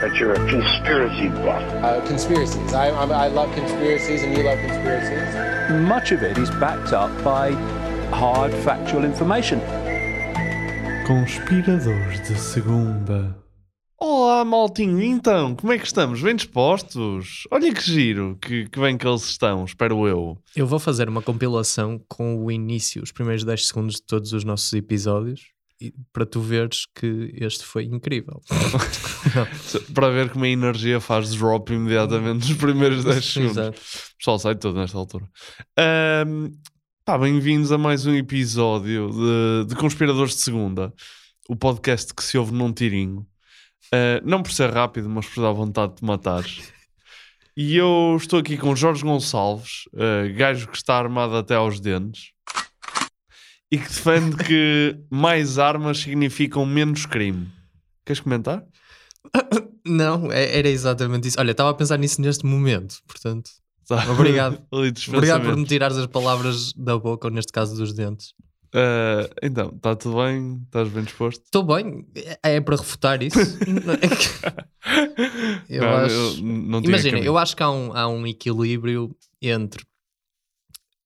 that you're a conspiracy buff. Uh, conspiracies. I, I, I love conspiracies, and you love conspiracies. Much of it is backed up by hard factual information. Conspiradores de segunda. Olá, maltinho. Então, como é que estamos? Bem dispostos? Olha que giro que, que bem que eles estão, espero eu. Eu vou fazer uma compilação com o início, os primeiros 10 segundos de todos os nossos episódios, para tu veres que este foi incrível. Para ver como a energia faz drop imediatamente nos primeiros 10 segundos. Exato. O pessoal sai todo nesta altura. Pá, bem-vindos a mais um episódio de, de Conspiradores de Segunda, o podcast que se ouve num tirinho. Ah, não por ser rápido, mas por dar vontade de matar. E eu estou aqui com Jorge Gonçalves, ah, gajo que está armado até aos dentes e que defende que mais armas significam menos crime. Queres comentar? Não, é- era exatamente isso. Olha, estava a pensar nisso neste momento, portanto. Tá. Obrigado. Obrigado por me tirares as palavras da boca, ou neste caso dos dentes. Ah, então, está tudo bem? Estás bem disposto? Estou bem, é é para refutar isso. eu Não, acho. Imagina, eu acho que há um, há um equilíbrio entre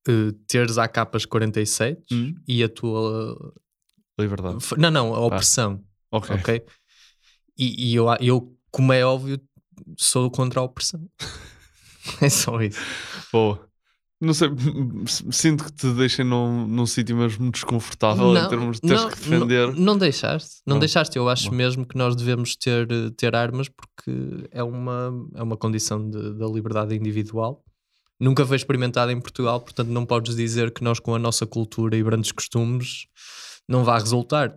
eh, teres a capas 47 Hum. e a tua. Liberdade. Não, não, a opressão. Ok. Ok? E, e eu, eu, como é óbvio, sou contra a opressão. é só isso. Boa. Não sei, sinto que te deixem num, num sítio mesmo desconfortável em termos de teres que defender. Não, não deixaste, não, Não. deixaste. Eu acho Bom. mesmo que nós devemos ter, eh, ter armas porque é uma, é uma condição de- da liberdade individual. Nunca foi experimentada em Portugal, portanto não podes dizer que nós com a nossa cultura e grandes costumes não vai resultar.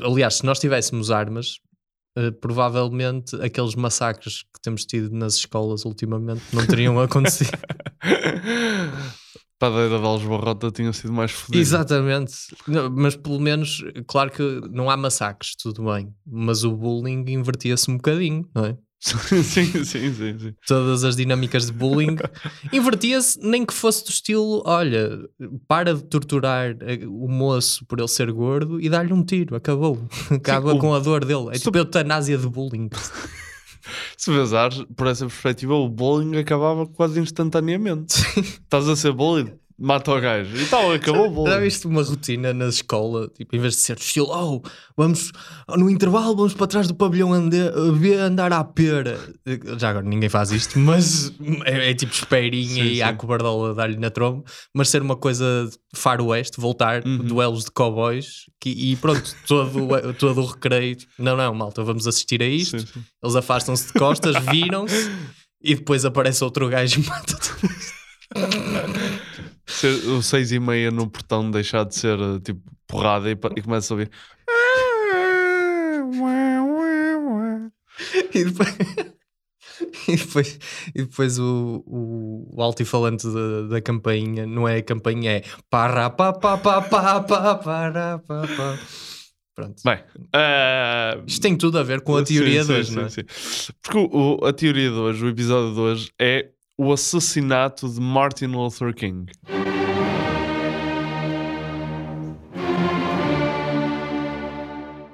Aliás, se nós tivéssemos armas, eh, provavelmente aqueles massacres que temos tido nas escolas ultimamente não teriam acontecido. Padeira de Alves Barrota tinha sido mais fodida. Exatamente. Não, mas pelo menos, claro que não há massacres, tudo bem. Mas o bullying invertia-se um bocadinho, não é? sim, sim, sim, sim. Todas as dinâmicas de bullying invertia-se, nem que fosse do estilo: olha, para de torturar eh, o moço por ele ser gordo e dar-lhe um tiro, acabou. Acaba o- com a dor dele. É Se- tipo eutanásia de bullying. Se vezares, por essa perspectiva, o bullying acabava quase instantaneamente. Estás a ser bullied, mata o gajo. E tal, acabou o Já bullying. viste uma rotina na escola, tipo, em vez de ser estilo, oh, vamos no intervalo, vamos para trás do pavilhão B andar à pera. Já agora ninguém faz isto, mas é, é tipo espeirinha Sim, e sim. à cobardola dar-lhe na tromba. Mas ser uma coisa faroeste, voltar, Uhum. duelos de cowboys que- e pronto, todo, o- todo o recreio. tipo, Não, não, malta, vamos assistir a isto. Sim, sim. Eles afastam-se de costas, viram-se e depois aparece outro gajo e mata tudo. Ser- o 6 e meia no portão deixar de ser tipo porrada e, e começa a ouvir. E depois, e depois, e depois o, o, o altifalante da, da campainha não é a campainha, é para pa pa pa pa pa para pa pa. Pronto. Bem, eh, Isto tem tudo a ver com a teoria sim, de hoje, sim, não é? sim, sim. Porque o- a teoria de hoje, o episódio de hoje, é o assassinato de Martin Luther King.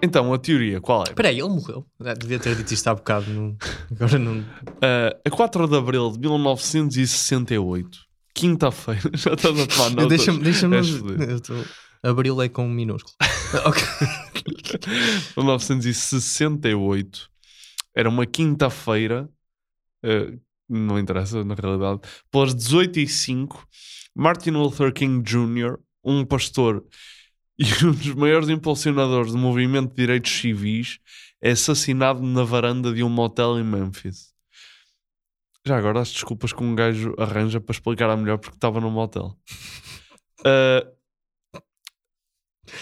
Então, a teoria, qual é? Espera aí, ele morreu. Devia ter dito isto há bocado. não- agora não. Uh, a 4 de abril de 1968, quinta-feira, já estás a tomar notas. Deixa-me. Deixa És fodido. eu tô- Abril é com um minúsculo. ok. 1968, era uma quinta-feira, uh, não interessa na realidade, pelas 18h05, Martin Luther King Jr., um pastor e um dos maiores impulsionadores do movimento de direitos civis, é assassinado na varanda de um motel em Memphis. Já agora as desculpas que um gajo arranja para explicar a melhor porque estava no motel. Uh,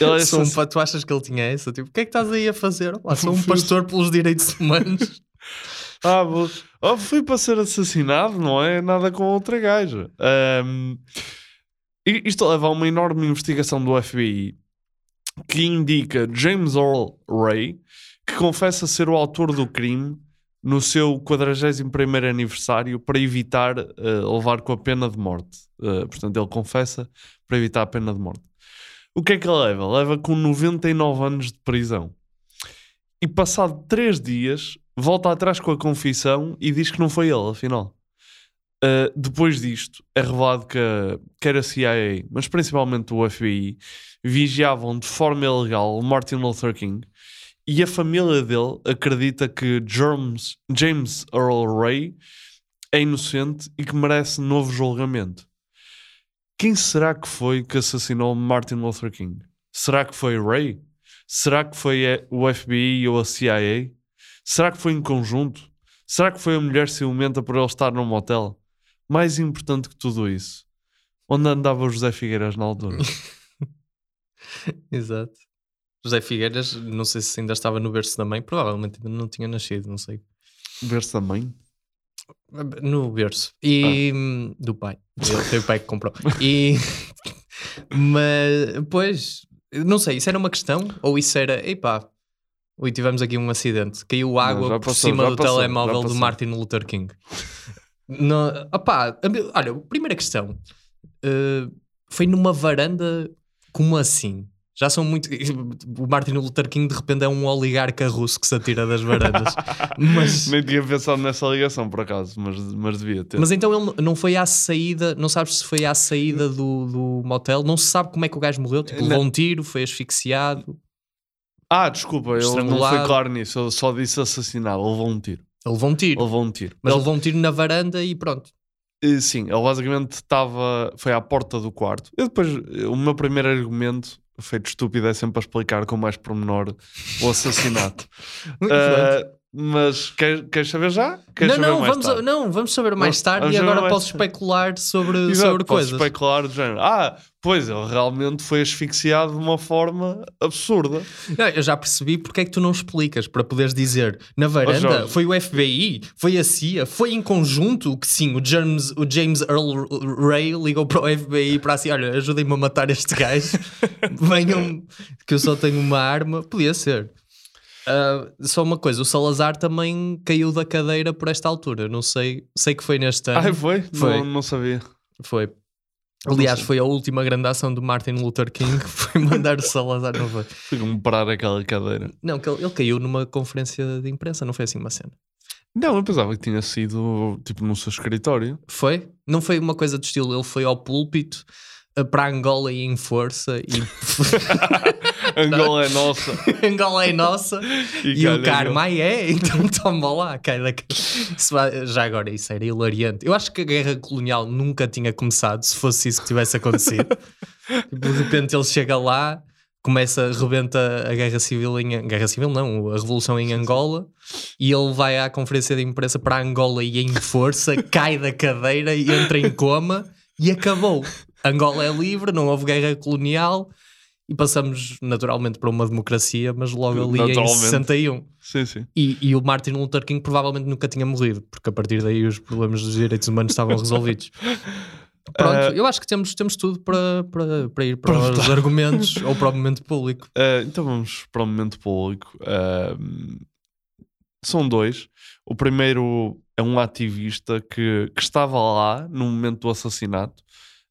ele é Sou um assass- pa- tu achas que ele tinha essa? Tipo, o que é que estás aí a fazer? Olá, sou um pastor pelos direitos humanos. Ah, vou- Fui para ser assassinado, não é nada com outra gaja. E isto leva a uma enorme investigação do FBI que indica James Earl Ray, que confessa ser o autor do crime no seu 41º aniversário para evitar eh, levar com a pena de morte. Eh, portanto, ele confessa para evitar a pena de morte. O que é que ele leva? Leva com 99 anos de prisão. E passado 3 dias, volta atrás com a confissão e diz que não foi ele, afinal. Uh, depois disto, é revelado que quer a CIA, mas principalmente o FBI, vigiavam de forma ilegal Martin Luther King e a família dele acredita que James, James Earl Ray é inocente e que merece novo julgamento. Quem será que foi que assassinou Martin Luther King? Será que foi Ray? Será que foi eh, o FBI ou a CIA? Será que foi em conjunto? Será que foi a mulher ciumenta por ele estar num motel? Mais importante que tudo isso, onde andava o José Figueiras na altura? Exato. José Figueiras, não sei se ainda estava no berço da mãe, provavelmente ainda não tinha nascido, não sei. Ver-se também? No berço. E hum, do pai. Ele foi o pai que comprou. E mas pois, não sei, isso era uma questão? Ou isso era, epá, ui, tivemos aqui um acidente, caiu água por passou, cima já do passou, telemóvel do. Martin Luther King. No, opá, olha, primeira questão. eh, foi numa varanda, como assim? Já são muito. O Martin Luther King de repente é um oligarca russo que se atira das varandas. Mas, Nem tinha pensado nessa ligação, por acaso, mas, mas devia ter. mas então ele não foi à saída, não sabes se foi à saída do, do motel, não se sabe como é que o gajo morreu. Tipo, levou um tiro, foi asfixiado. Ah, desculpa, eu não fui claro nisso. Eu só disse assassinado. Ele levou um tiro. Ele levou um tiro. Levou um tiro. Mas Ele- levou um tiro na varanda e pronto. Sim, ele basicamente estava. Foi à porta do quarto. Eu depois. O meu primeiro argumento, feito estúpido, é sempre a explicar com mais pormenor o assassinato. Eh, mas queres, queres saber já? Queres não, saber não mais vamos, tarde? não, vamos saber mais tarde vamos e agora posso tarde. especular sobre, Exato, sobre posso coisas. especular do género. Ah, pois ele realmente foi asfixiado de uma forma absurda. Não, eu já percebi porque é que tu não explicas para poderes dizer na varanda foi o FBI, foi a CIA, foi em conjunto que sim, o James, o James Earl Ray ligou para o FBI para assim: olha, ajudem-me a matar este gajo, venham, que eu só tenho uma arma. Podia ser. Ah, só uma coisa, o Salazar também caiu da cadeira por esta altura. Não sei, sei que foi neste ano. Ah, foi? Foi. Não, não sabia. Foi. Aliás, foi a última grande ação do Martin Luther King, foi mandar o Salazar, não foi? Fui comprar aquela cadeira. Não, que ele, ele caiu numa conferência de imprensa, não foi assim uma cena. Não, eu pensava que tinha sido tipo no seu escritório. Foi? Não foi uma coisa do estilo, ele foi ao púlpito para Angola e em força e Angola é nossa. Angola é nossa E e, o karma é, então toma lá, cai da... Isso vai- Já agora, isso era hilariante. Eu acho que a guerra colonial nunca tinha começado se fosse isso que tivesse acontecido. Tipo, de repente ele chega lá, começa, rebenta a guerra civil em guerra civil não, a revolução em Angola e ele vai à conferência de imprensa para Angola e em força cai da cadeira e entra em coma e acabou. Angola é livre, não houve guerra colonial e passamos naturalmente para uma democracia, mas logo ali em Naturalmente. 61. Sim, sim. E, e o Martin Luther King provavelmente nunca tinha morrido, porque a partir daí os problemas dos direitos humanos estavam resolvidos. Pronto, Eh, eu acho que temos, temos tudo para, para, para ir para os argumentos ou para o momento público. Uh, então vamos para o momento público. Uh, são dois. O primeiro é um ativista que, que estava lá no momento do assassinato,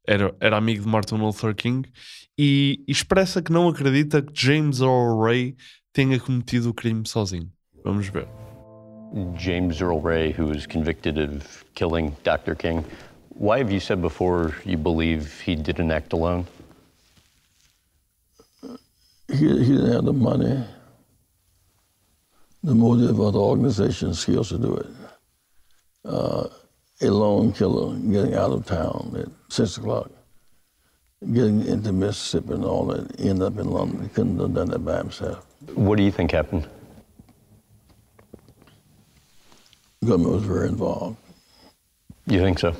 era, era amigo de Martin Luther King, e expressa que não acredita que James Earl Ray tenha cometido o crime sozinho. Vamos ver. James Earl Ray, who was convicted of killing Dr. King, why have you said before you believe he didn't act alone? He, he didn't have the money, the motive, or the organization skills to do it. Uh, a lone killer getting out of town at six o'clock, getting into Mississippi and all that, end up in London. He couldn't have done that by himself. What do you think happened? The government was very involved. You think so?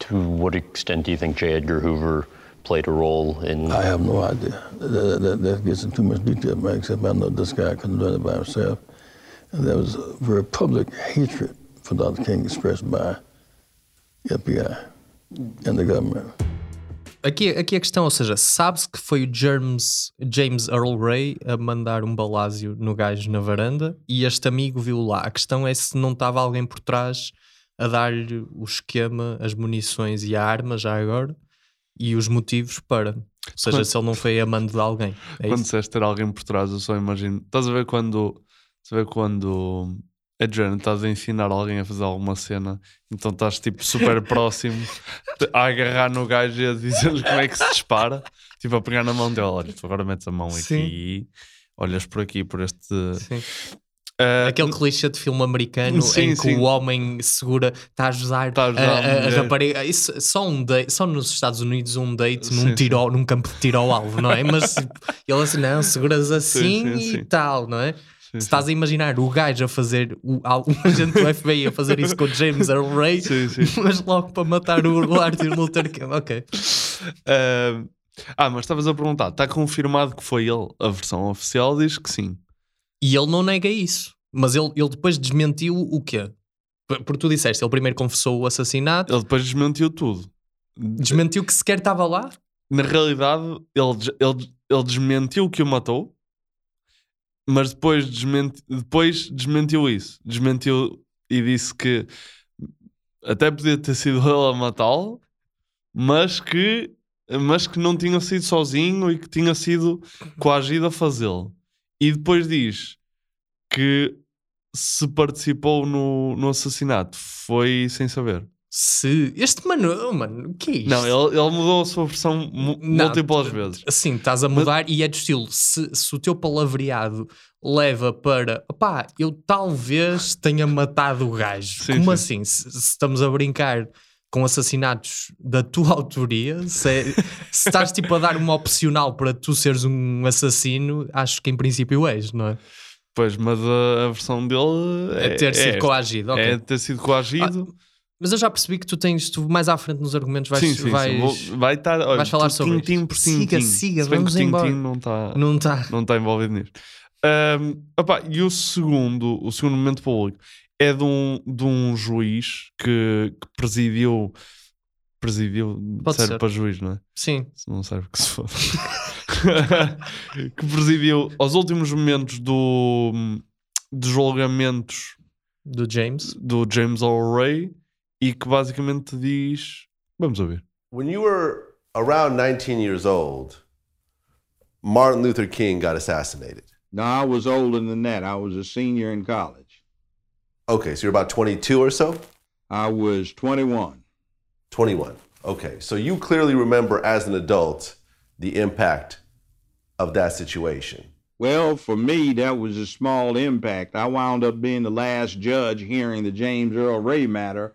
To what extent do you think J. Edgar Hoover played a role in? I have no idea. That, that, that gets into too much detail, man, except I know this guy couldn't have done it by himself. And there was a very public hatred for Dr. King expressed by FBI and the government. Aqui, aqui a questão, ou seja, sabe-se que foi o James, James Earl Ray a mandar um balásio no gajo na varanda e este amigo viu lá. A questão é se não estava alguém por trás a dar-lhe o esquema, as munições e a arma já agora e os motivos para. Ou seja, Quando- se ele não foi amando de alguém. É quando isso? disseste ter alguém por trás, eu só imagino. Estás a ver quando. Estás a ver quando. É de género, estás a ensinar alguém a fazer alguma cena, então estás tipo super próximo a agarrar no gajo e a dizer-lhe como é que se dispara, tipo a pegar na mão dele. Olha, tu agora metes a mão Sim. aqui, olhas por aqui, por este. Sim. Ah, Aquele clichê de filme americano Sim, em que sim. o homem segura, está a ajudar, Está a ajudar a, a a- a mulher. rapariga. Isso, só, um date, só nos Estados Unidos um date Sim, num, tiro, num campo de tiro ao alvo, não é? Mas tipo, ele assim, não, seguras assim sim, e tal, não é? Sim, Se estás a imaginar o gajo a fazer, o, um agente do FBI a fazer isso com o James Earl Ray, Sim, sim. mas logo para matar o, Arthur Luther King. Ok. Ah, ah, mas estavas a perguntar, está confirmado que foi ele? A versão oficial diz que sim. E ele não nega isso. Mas ele, ele depois desmentiu o quê? Por- Porque tu disseste, ele primeiro confessou o assassinato, Ele depois desmentiu tudo. desmentiu que sequer estava lá. Na realidade, ele, ele, ele desmentiu que o matou, mas depois, desmenti, depois desmentiu isso. Desmentiu e disse que até podia ter sido ele a matá-lo, mas que, mas que não tinha sido sozinho e que tinha sido coagido a fazê-lo. E depois diz que se participou no, no assassinato foi sem saber. Se. Este mano, oh, mano, o que é isto? Não, ele, ele mudou a sua versão múltiplas vezes. Assim, estás a mudar e é do estilo. Se, se o teu palavreado leva para opá, eu talvez tenha matado o gajo. Sim, Como sim. assim? Se, se estamos a brincar com assassinatos da tua autoria, se, é- se estás tipo a dar uma opcional para tu seres um assassino, acho que em princípio és, não é? Pois, mas a, a versão dele É, ter sido esta. coagido. ok. É ter sido coagido. Mas eu já percebi que tu tens, tu mais à frente nos argumentos vais. sim, sim, sim. vais... Vou- vai estar. Olha, vais falar sobre tintim isto. por Siga, tintim. siga, Se bem vamos que o embora. tintim não está Não está. não tá envolvido nisto. Ahm, opá, e o segundo, o segundo momento público é de um, de um juiz que, que presidiu. Presidiu, Pode serve ser. para juiz, não é? Sim. Se não serve que se foda. que presidiu aos últimos momentos do, dos julgamentos Do James. do James Ray e que basicamente diz. Vamos ouvir. When you were around 19 years old, Martin Luther King got assassinated. No, I was older than that. I was a senior in college. Okay, so you're about 22 or so? I was 21. 21. Okay, so you clearly remember as an adult the impact of that situation. Well, for me, that was a small impact. I wound up being the last judge hearing the James Earl Ray matter.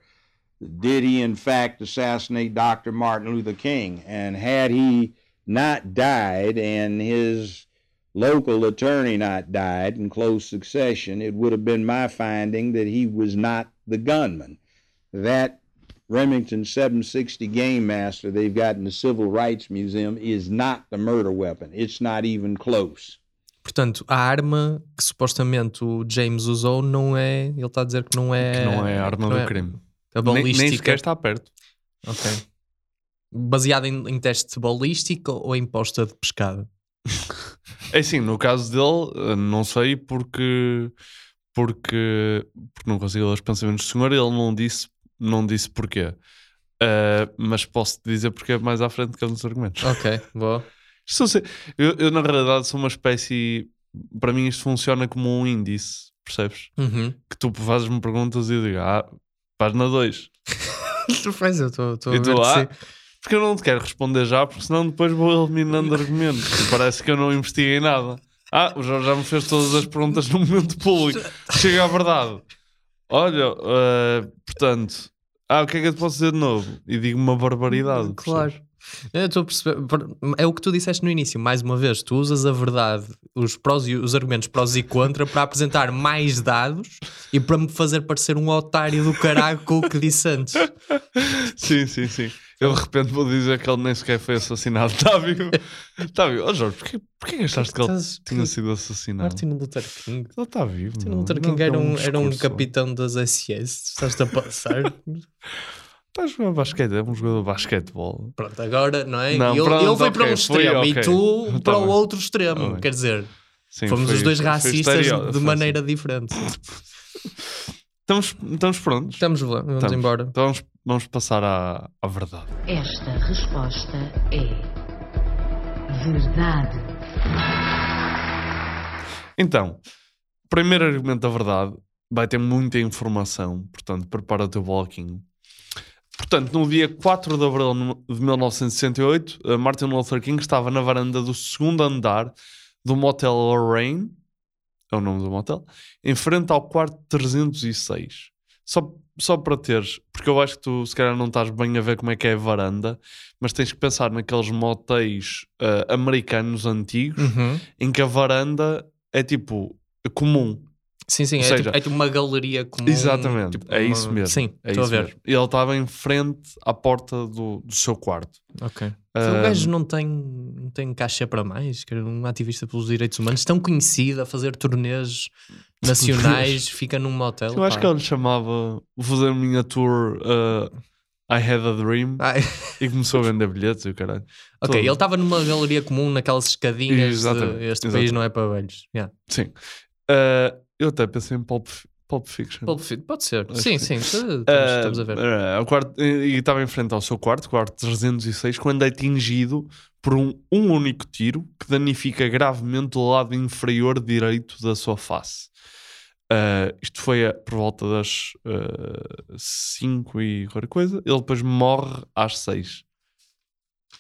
Did he, in fact, assassinate Dr. Martin Luther King? And had he not died and his local attorney not died in close succession, it would have been my finding that he was not the gunman. That Remington 760 Game Master they've got in the Civil Rights Museum is not the murder weapon. It's not even close. Portanto, a arma que supostamente o James usou não é. Ele está a dizer que não é. Que não é a arma do é- crime. A Nem, balística. nem sequer está perto. Ok. Baseada em, em teste de balística ou em posta de pescada? É assim, no caso dele, eh, não sei porque. Porque, porque não consigo ler os pensamentos do senhor, ele não disse, não disse porquê. Eh, mas posso dizer porque é mais à frente que nos argumentos. Ok, boa. Eu, eu, na realidade, sou uma espécie. Para mim, isto funciona como um índice, percebes? Uhum. Que tu fazes-me perguntas e eu digo, ah, página 2. Tu faz, eu estou a ver sim. porque eu não te quero responder já, porque senão depois vou eliminando argumentos. E parece que eu não investiguei nada. Ah, o Jorge já me fez todas as perguntas no momento público. Chega à verdade. Olha, eh, portanto, ah, o que é que eu te posso dizer de novo? E digo uma barbaridade. Claro. percebes? Eu estou a perceber. É o que tu disseste no início, mais uma vez, tu usas a verdade, os, prós e, os argumentos prós e contra para apresentar mais dados e para me fazer parecer um otário do caralho com o que disse antes. Sim, sim, sim. Eu de repente vou dizer que ele nem sequer foi assassinado. Está vivo? Está vivo. Oh Jorge, porquê, porquê achaste que ele Estás- tinha sido assassinado? Martin Luther King. Ele está vivo. Martin. Luther King era um, era um capitão das SS. Estás-te a passar? A jogar basquete, é um jogador de basquetebol. Pronto, agora, não é? Não, ele, pronto, ele foi para ok, um foi, extremo ok. e tu Tá para o bem. outro extremo. Tá. Quer dizer, Sim, fomos foi- os dois foi- foi racistas de foi maneira diferente. Estamos, estamos prontos? Estamos vamos Estamos. embora. Então vamos, vamos passar à, à verdade. Esta resposta é verdade. Então, primeiro argumento da verdade vai ter muita informação, portanto, prepara o teu bloquinho. Portanto, no dia 4 de abril de 1968, eh, Martin Luther King estava na varanda do segundo andar do motel Lorraine, é o nome do motel, em frente ao quarto 306. Só, só para teres, porque eu acho que tu se calhar não estás bem a ver como é que é a varanda, mas tens que pensar naqueles motéis eh, americanos antigos Uhum. em que a varanda é tipo comum. Sim, sim, é, seja, tipo, é tipo uma galeria comum. Exatamente, tipo é uma- isso mesmo. Sim, é estou a ver. mesmo. E ele estava em frente à porta do, do seu quarto. Ok. Ah, o gajo não tem, não tem caixa para mais, que um ativista pelos direitos humanos, tão conhecido a fazer turnês nacionais, fica num motel. Eu acho pá. que ele chamava, vou fazer a minha tour uh, I Had a Dream Ai. e começou a vender bilhetes e o caralho. Ok, Todo. ele estava numa galeria comum, naquelas escadinhas. Exatamente, De, este exatamente. país não é para velhos. Yeah. Sim. Uh, eu até pensei em Pulp, Pulp Fiction. Pulp Fiction, pode ser. Acho Sim, que sim, estamos, Ah, estamos a ver. o quarto, e estava em frente ao seu quarto, quarto 306, quando é atingido por um, um único tiro que danifica gravemente o lado inferior direito da sua face. Ah, isto foi a- por volta das 5 e qualquer coisa. Ele depois morre às 6.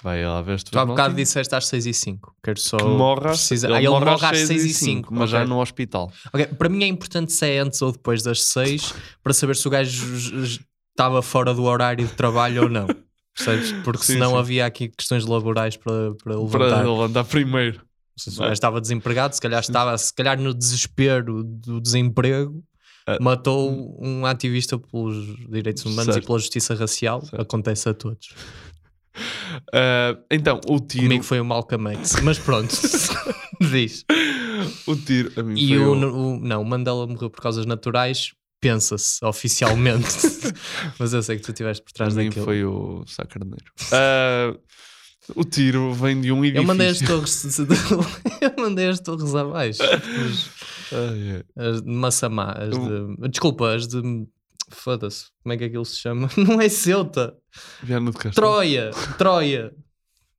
Vai lá ver tu Tu há bocado disseste às 6 e 5. Quero só que morre às, precisar. ele Ah, ele morre morre às às 6 e 5, 5. mas já no hospital. Para mim é importante se é antes ou depois das 6 para saber se o gajo estava fora do horário de trabalho ou não. Percebes? Porque Sim, senão sim. havia aqui questões laborais para, para Para levantar. levantar primeiro. Se o gajo estava desempregado, se calhar estava, se calhar no desespero do desemprego, matou um ativista pelos direitos humanos Certo. e pela justiça racial. Acontece a todos. Ah, então, o tiro. Comigo foi o Malcolm X, mas pronto, diz. O tiro. A mim E foi o, o- o- não, o Mandela morreu por causas naturais, pensa-se oficialmente. mas eu sei que tu estiveste por trás a mim daquilo. foi o Sá Carneiro. Ah, o tiro vem de um edifício. Eu mandei as torres, eu mandei as torres abaixo. As, as de Massamá, as de, desculpa, as de foda-se, como é que aquilo se chama? Não é Ceuta, Viana Castelo. Troia, Troia.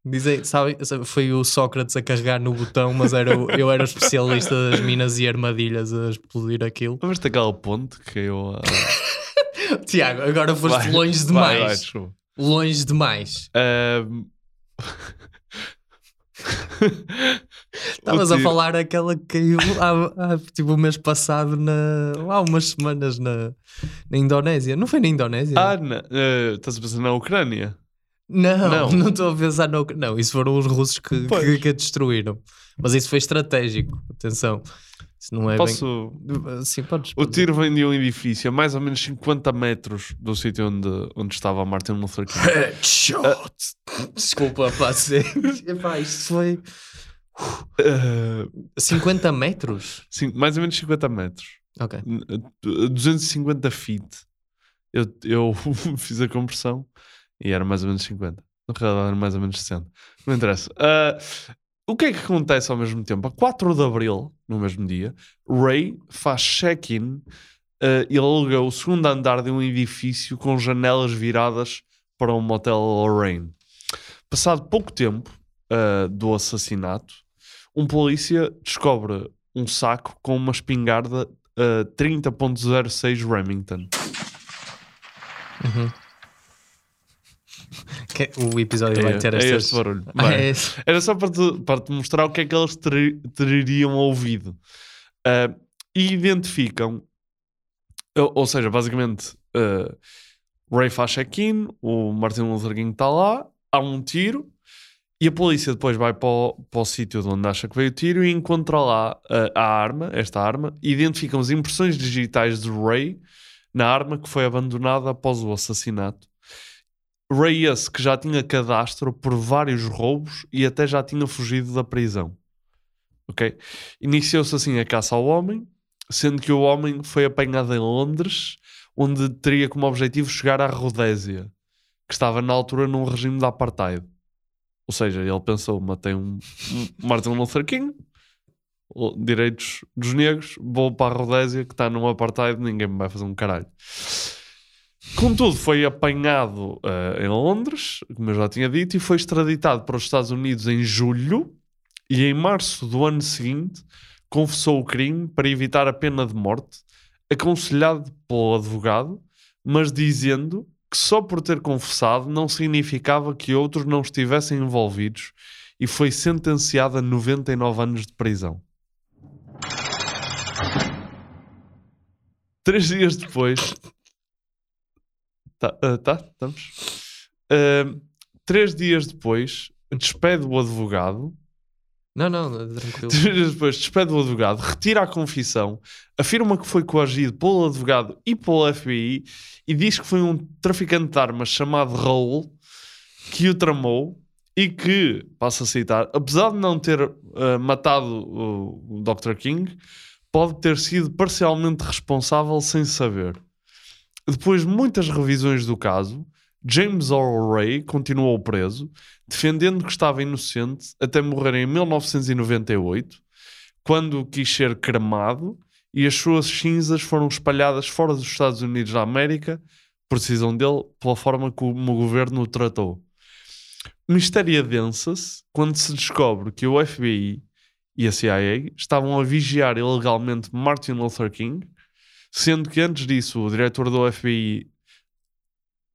Dizem, sabe, foi o Sócrates a carregar no botão, mas era o- eu era o especialista das minas e armadilhas a explodir aquilo. Lembras-te daquela ponte que caiu a... Tiago, agora foste Vai, longe vai, demais. vai, desculpa. longe demais. Ahm, Estavas a falar aquela que caiu há, há, tipo o mês passado, na, há umas semanas na, na Indonésia. Não foi na Indonésia? Ah, na, eh, estás a pensar na Ucrânia? não, não. estou a pensar no. Não, isso foram os russos que, que, que a destruíram. Mas isso foi estratégico. Atenção. Isso não é Posso... bem. Sim, podes. O tiro vem de um edifício a mais ou menos 50 metros do sítio onde, onde estava Martin Luther King. Headshot! Desculpa. Epá, isto foi. Ah, 50 metros? sim, mais ou menos 50 metros. Ok. N- eh, 250 feet. Eu, eu fiz a conversão e era mais ou menos 50. Na realidade era mais ou menos 60. Não interessa. Ah, o que é que acontece ao mesmo tempo? A 4 de Abril, no mesmo dia, Ray faz check-in ah, e aluga o segundo andar de um edifício com janelas viradas para um motel Lorraine. Passado pouco tempo ah, do assassinato, um polícia descobre um saco com uma espingarda ah, 30.06 Remington. Uhum. Que- O episódio vai É, ter é estas... este barulho. Ah, Vai. é esse. Era só para te, para te mostrar o que é que eles ter- teriam ouvido. Ah, e identificam, ou, ou seja, basicamente, ah, Ray faz check-in, o Martin Luther King está lá, há um tiro e a polícia depois vai para o, o sítio de onde acha que veio o tiro e encontra lá a, a arma, esta arma, e identificam as impressões digitais de Ray na arma que foi abandonada após o assassinato. Ray esse que já tinha cadastro por vários roubos e até já tinha fugido da prisão. Ok? Iniciou-se assim a caça ao homem, sendo que o homem foi apanhado em Londres, onde teria como objetivo chegar à Rodésia, que estava na altura num regime de apartheid. Ou seja, ele pensou, matei um, Martin Luther King, direitos dos negros, vou para a Rodésia, que está num apartheid, ninguém me vai fazer um caralho. Contudo, foi apanhado eh, em Londres, como eu já tinha dito, e foi extraditado para os Estados Unidos em julho, e em março do ano seguinte confessou o crime para evitar a pena de morte, aconselhado pelo advogado, mas dizendo que só por ter confessado não significava que outros não estivessem envolvidos e foi sentenciado a 99 anos de prisão. Três dias depois. Tá, ah, tá, estamos. Ah, três dias depois, despede o advogado. Não, não, tranquilo. Depois, despede o advogado, retira a confissão, afirma que foi coagido pelo advogado e pelo FBI e diz que foi um traficante de armas chamado Raul que o tramou e que, passo a citar, apesar de não ter ah, matado o Dr. King, pode ter sido parcialmente responsável sem saber. Depois de muitas revisões do caso, James Earl Ray continuou preso, defendendo que estava inocente até morrer em 1998, quando quis ser cremado e as suas cinzas foram espalhadas fora dos Estados Unidos da América, precisam dele, pela forma como o governo o tratou. Mistério adensa-se quando se descobre que o FBI e a CIA estavam a vigiar ilegalmente Martin Luther King, sendo que antes disso o diretor do FBI,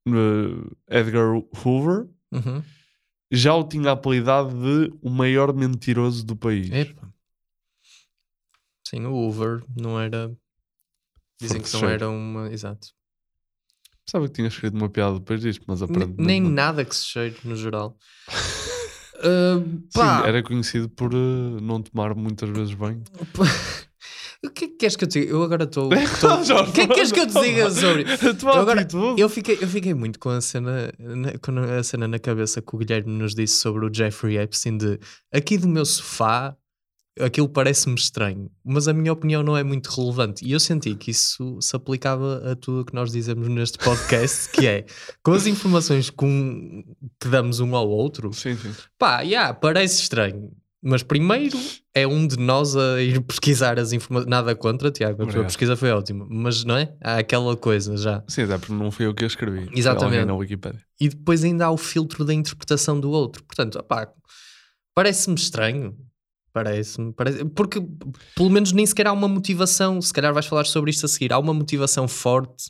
eh, Edgar Hoover, Uhum. já o tinha apelidado de o maior mentiroso do país. Epa. Sim, o Hoover não era. Dizem que não Forte era uma. Exato. Pensava que tinha escrito uma piada depois disto, mas aparentemente Nem não. nada que se cheire no geral. Ah, Sim, era conhecido por eh, não tomar muitas vezes banho. O que é que queres que eu te diga? Eu agora estou. Jorge, O que é que queres que eu te diga sobre? Eu, agora, eu, fiquei, eu fiquei muito com a cena, na, com a cena na cabeça que o Guilherme nos disse sobre o Jeffrey Epstein de aqui do meu sofá aquilo parece-me estranho, mas a minha opinião não é muito relevante. E eu senti que isso se aplicava a tudo o que nós dizemos neste podcast, que é com as informações com, que damos um ao outro, sim, sim. pá, yeah, parece estranho. Mas primeiro é um de nós a ir pesquisar as informações. Nada contra, Tiago, a Obrigado. pesquisa foi ótima. Mas não é? Há aquela coisa já. Sim, até porque não fui eu que a escrevi. Exatamente. na Wikipédia. E depois ainda há o filtro da interpretação do outro. Portanto, opá, parece-me estranho. Parece-me. Parece... Porque pelo menos nem sequer há uma motivação. Se calhar vais falar sobre isto a seguir. Há uma motivação forte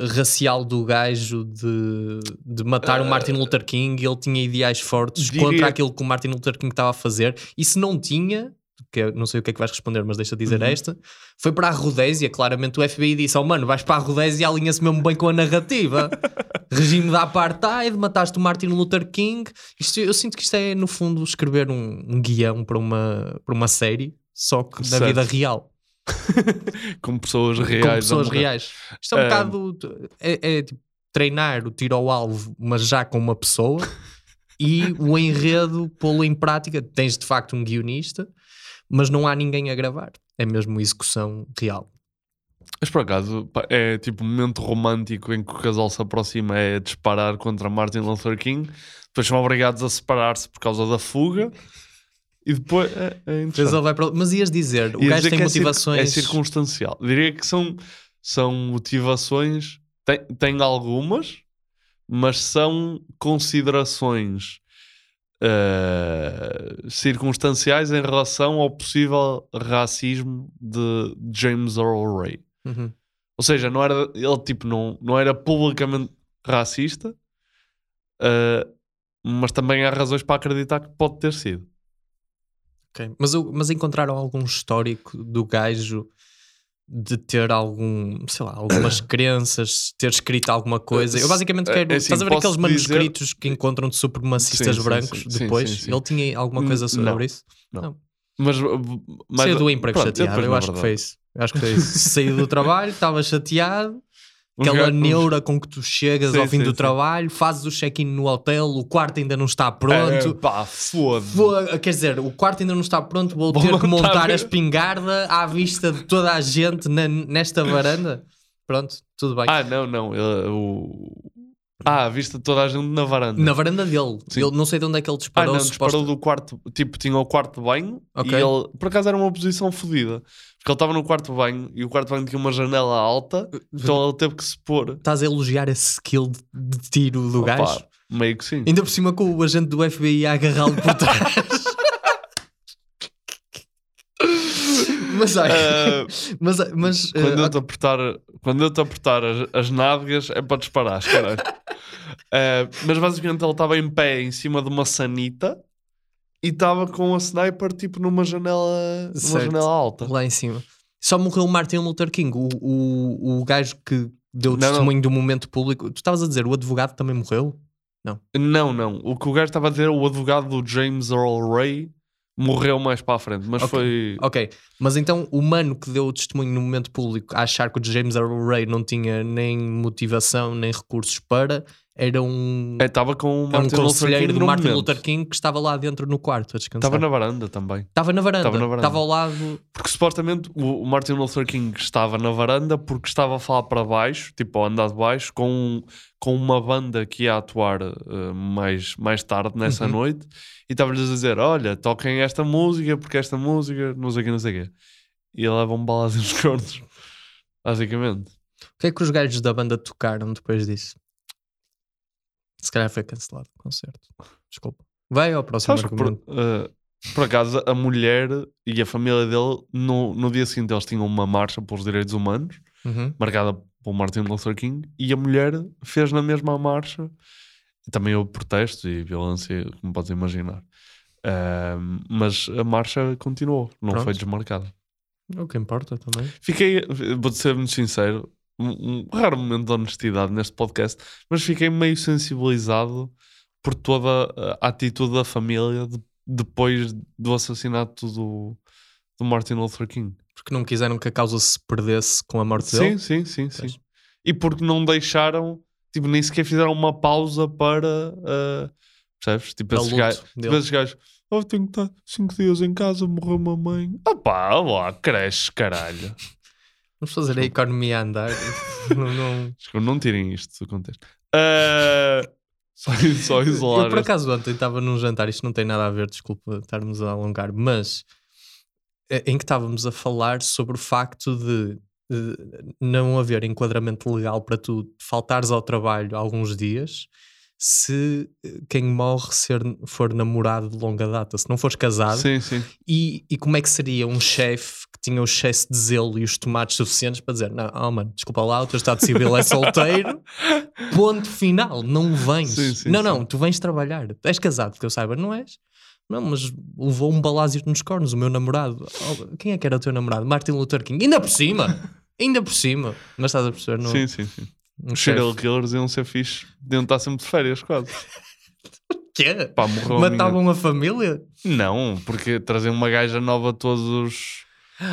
racial do gajo de, de matar o Martin Luther King. Ele tinha ideais fortes diria- contra aquilo que o Martin Luther King estava a fazer. E se não tinha. Que eu não sei o que é que vais responder, mas deixa de dizer Uhum. esta. Foi para a Rodésia, claramente o FBI disse: Oh mano, vais para a Rodésia e alinha-se mesmo bem com a narrativa. Regime da apartheid, mataste o Martin Luther King. Isto, eu sinto que isto é, no fundo, escrever um, um guião para uma, para uma série, só que na vida real. Com pessoas reais. Com a pessoas reais. Isto é um Ah, bocado. É, é tipo treinar o tiro ao alvo, mas já com uma pessoa. e o enredo, pô-lo em prática. Tens de facto um guionista, mas não há ninguém a gravar. É mesmo execução real. Mas por acaso, é tipo um momento romântico em que o casal se aproxima é disparar contra Martin Luther King, depois são obrigados a separar-se por causa da fuga e depois é, é para... Mas ias dizer, o Ia gajo dizer tem é motivações. É, circunstancial. Diria que são, são motivações, tem, tem algumas, mas são considerações eh, circunstanciais em relação ao possível racismo de James Earl Ray. Uhum. Ou seja, não era, ele tipo, não, não era publicamente racista, eh, mas também há razões para acreditar que pode ter sido. Mas, mas encontraram algum histórico do gajo de ter algum, sei lá, algumas crenças, ter escrito alguma coisa. Eu basicamente É- quero. é assim, estás a ver aqueles dizer- manuscritos que encontram de supremacistas Sim, brancos sim, sim, depois? Ele tinha alguma coisa sobre Não, isso? não. Mas, uh, mas Saiu do emprego pronto, chateado. Eu acho que verdade. foi isso. Eu acho que foi isso. Saiu do trabalho, estava chateado. Aquela uns- neura com que tu chegas Sim, ao fim sim, do sim. trabalho, fazes o check-in no hotel, o quarto ainda não está pronto. É, pá, foda quer dizer, o quarto ainda não está pronto, vou, Vou ter que montar- a espingarda à vista de toda a gente na- nesta varanda. Pronto, tudo bem. Ah, não, não. ele- o... Ah, à vista de toda a gente na varanda. Na varanda dele. Sim. Ele, não sei de onde é que ele Ah, disparou. não, suposta- disparou do quarto. Tipo, tinha o quarto de banho Ok. e ele, por acaso, era uma posição fodida. Porque ele estava no quarto banho e o quarto banho tinha uma janela alta, então ele teve que se pôr. Estás a elogiar esse skill de, tiro do Opa, gajo? Meio que sim. Ainda por cima com o agente do FBI a agarrá-lo por trás. mas olha, Ah, mas, mas quando, ah, eu te apertar, quando eu te apertar as, as nádegas é para disparar, caralho. Ah, mas basicamente ele estava em pé em cima de uma sanita e estava com a sniper tipo numa janela, numa janela alta. lá em cima. Só morreu o Martin Luther King, o, o, o gajo que deu o Não, não. testemunho do momento público. Tu estavas a dizer, o advogado também morreu? Não, não. O que o gajo estava a dizer, o advogado do James Earl Ray morreu mais para a frente, mas Ok. foi. Ok, mas então o mano que deu o testemunho no momento público a achar que o James Earl Ray não tinha nem motivação nem recursos para, era um, É, Estava com é um Martin Luther conselheiro no Martin momento. Luther King que estava lá dentro no quarto a descansar. Estava na varanda também. Estava na varanda, Estava na varanda. estava ao lado. Porque supostamente o Martin Luther King estava na varanda porque estava a falar para baixo, tipo ao andar de baixo, com, com uma banda que ia atuar eh, mais, mais tarde nessa Uhum. noite e estava-lhes a dizer: Olha, toquem esta música porque esta música, não sei o que, não sei o quê. E ele leva um balazo nos cornos, basicamente. O que é que os gajos da banda tocaram depois disso? Se calhar foi cancelado o concerto. Desculpa. Vai ao próximo Sabes que por, argumento. eh, por acaso a mulher e a família dele, no, no dia seguinte, eles tinham uma marcha pelos direitos humanos Uhum. marcada pelo Martin Luther King e a mulher fez na mesma marcha. Também houve protestos e violência, como podes imaginar. Ahm, mas a marcha continuou, não Pronto. foi desmarcada. É O que importa também. Fiquei, vou-te ser muito sincero, um, um raro momento de honestidade neste podcast, mas fiquei meio sensibilizado por toda a atitude da família de- depois do assassinato do, do Martin Luther King. Porque não quiseram que a causa se perdesse com a morte Sim, dele. sim, sim, sim. Pois. E porque não deixaram, tipo, nem sequer fizeram uma pausa para. ah, percebes? Tipo, esses gajos, tipo, esses gajos, oh, tenho que estar 5 dias em casa, morreu uma mãe. Ah pá, lá, cresce, caralho. Vamos fazer a economia andar. não, não... Não tirem isto do contexto. Ah, só, só isolar. Eu por acaso ontem estava num jantar, isto não tem nada a ver, desculpa estarmos a alongar, mas eh, em que estávamos a falar sobre o facto de eh, não haver enquadramento legal para tu faltares ao trabalho alguns dias se eh, quem morre ser, for namorado de longa data, se não fores casado. Sim, sim. E, e como é que seria um chefe que tinha o excesso de zelo e os tomates suficientes para dizer: Não, oh, mano, desculpa lá, o teu estado civil é solteiro, ponto final, não vens. Sim, não, não, tu vens trabalhar. És casado, que eu saiba, não és? Não, mas levou um balásio nos cornos, o meu namorado. Oh, quem é que era o teu namorado? Martin Luther King. Ainda por cima! Ainda por cima! Mas estás a perceber, não? Sim, sim, sim. Um Os serial killers iam ser fixe, deviam estar sempre de férias, quase. Quê? Pá, morreu a minha- Matavam a família? Não, porque traziam uma gaja nova todos os.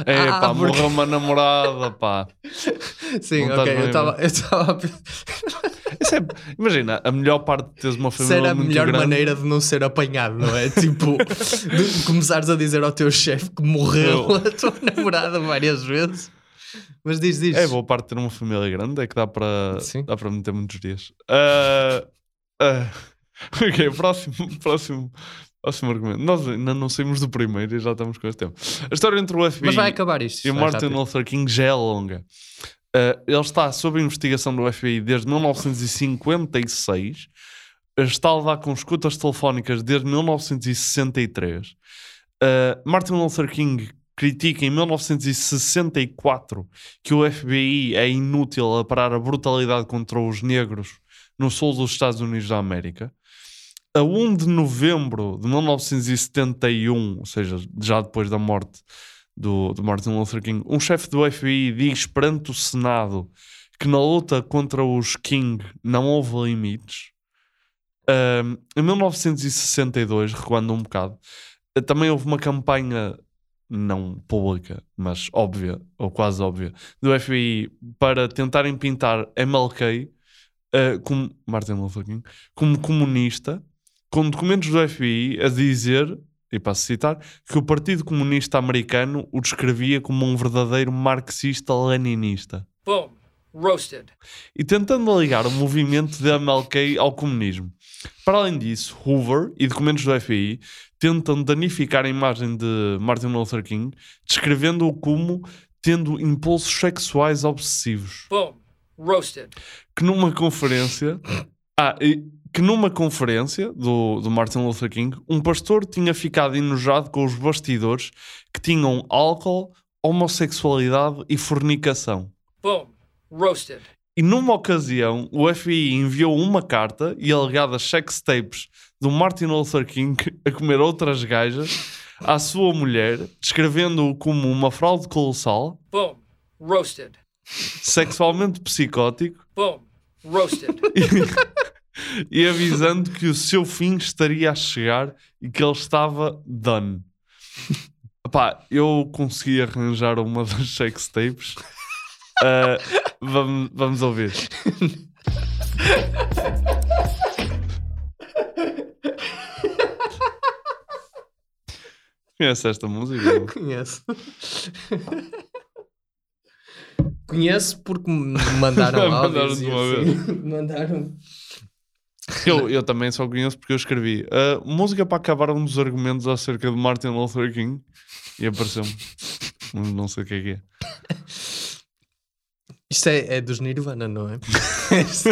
É, Ah, pá, porque- morreu uma namorada, pá. Sim, Não ok, eu estava. Eu Isso é- imagina, a melhor parte de teres uma Isso família era a melhor grande. maneira de não ser apanhado, não é? Tipo, de começares a dizer ao teu chefe que morreu Eu- a tua namorada várias vezes. Mas diz, diz. É, boa parte de ter uma família grande é que dá para Sim. dá para meter muitos dias. Ah, ah, ok, próximo, próximo, próximo argumento. Nós ainda não saímos do primeiro e já estamos com este tema. A história entre o FBI Mas vai acabar isto. e o Martin rápido. Luther King já é longa. Ah, ele está sob investigação do FBI desde 1956. Está a levar com escutas telefónicas desde 1963. Uh, Martin Luther King critica em 1964 que o FBI é inútil a parar a brutalidade contra os negros no sul dos Estados Unidos da América. A 1 de novembro de 1971, ou seja, já depois da morte do, do Martin Luther King. Um chefe do FBI diz perante o Senado que na luta contra os King não houve limites. Um, em 1962, recuando um bocado, também houve uma campanha não pública, mas óbvia, ou quase óbvia, do FBI para tentarem pintar MLK uh, como Martin Luther King como comunista, com documentos do FBI a dizer, e passo a citar, que o Partido Comunista Americano o descrevia como um verdadeiro marxista-leninista. Boom. Roasted. E tentando ligar o movimento de MLK ao comunismo. Para além disso, Hoover e documentos do FBI tentam danificar a imagem de Martin Luther King, descrevendo-o como tendo impulsos sexuais obsessivos. Boom. Roasted. Que numa conferência. Ah, que numa conferência do, do Martin Luther King, um pastor tinha ficado enojado com os bastidores que tinham álcool, homossexualidade e fornicação. Boom. Roasted. E numa ocasião, o FBI enviou uma carta e alegadas sex tapes do Martin Luther King a comer outras gajas à sua mulher, descrevendo-o como uma fraude colossal, Boom. Roasted. sexualmente psicótico Boom. Roasted. e avisando que o seu fim estaria a chegar e que ele estava done. Pá, eu consegui arranjar uma das sex tapes. Ah, vamos, vamos ouvir. Conhece esta música? Conheço. Conheço porque me mandaram áudios e uma assim. mandaram. Eu, eu também só conheço porque eu escrevi ah, música para acabar um dos argumentos acerca de Martin Luther King e apareceu-me. Não, não sei o que é que é. Isto é, é dos Nirvana, não é? este,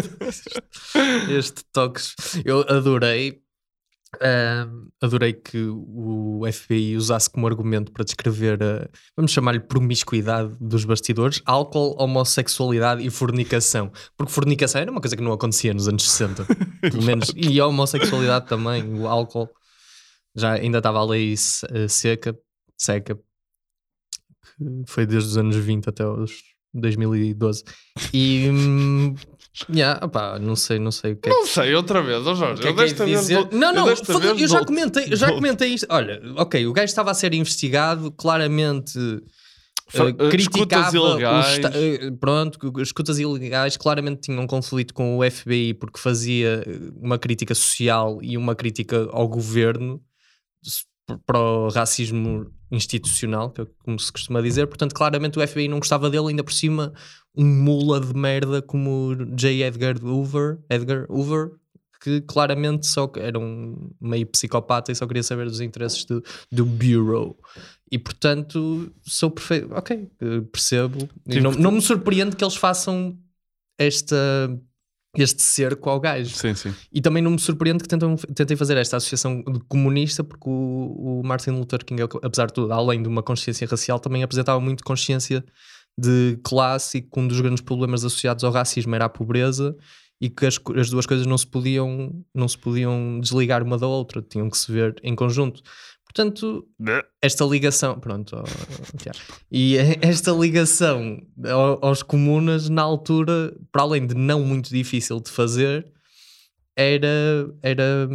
este toques. Eu adorei. Ahm, adorei que o FBI usasse como argumento para descrever, a, vamos chamar-lhe promiscuidade dos bastidores, álcool, homossexualidade e fornicação. Porque fornicação era uma coisa que não acontecia nos anos 60. Pelo menos. E a homossexualidade também, o álcool. Já ainda estava a lei eh, seca, seca, que foi desde os anos 20 até os 2012. E. hum, yeah, opá, não sei, não sei o que é Não sei, outra vez, ó Jorge. o que é eu que é desta de vez dizer? Não, não, eu foda- eu já comentei, eu já comentei isto. Olha, ok, o gajo estava a ser investigado, claramente eh, criticava escutas ilegais. eh, pronto, que escutas ilegais claramente tinham um conflito com o FBI porque fazia uma crítica social e uma crítica ao governo para o racismo institucional, que é como se costuma dizer. Portanto, claramente o FBI não gostava dele, ainda por cima um mula de merda como J. Edgar Hoover, Edgar Hoover que claramente só era um meio psicopata e só queria saber dos interesses do, do Bureau. E portanto, sou perfeito. Ok, percebo. Sim, não, porque- não me surpreende que eles façam esta, este cerco ao gajo. Sim, sim. E também não me surpreende que tentam, tentem fazer esta associação de comunista, porque o, o Martin Luther King, apesar de tudo, além de uma consciência racial, também apresentava muito consciência de classe e que um dos grandes problemas associados ao racismo era a pobreza e que as, as duas coisas não se podiam não se podiam desligar uma da outra, tinham que se ver em conjunto. Portanto, esta ligação, pronto, ó, Tiago. e esta ligação ao- aos comunas na altura, para além de não muito difícil de fazer, era, era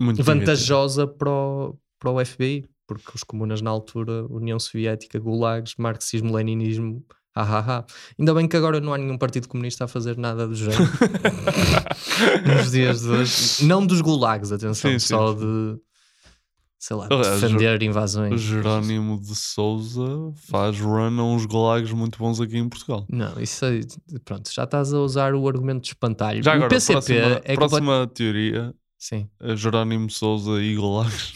Muito vantajosa para o, para o FBI, porque os comunas na altura, União Soviética, gulags, marxismo, leninismo, ah, ah, ah. Ainda bem que agora não há nenhum partido comunista a fazer nada do género. Nos dias de hoje. Não dos gulags, atenção, Sim, sim. só de, sei lá, Aliás, defender invasões. O Jerónimo de Souza faz run a uns gulags muito bons aqui em Portugal. Não, isso aí, pronto, já estás a usar o argumento de espantalho. Já o agora, PCP próxima, é complet- próxima teoria. Sim. é Jerónimo de Souza e gulags.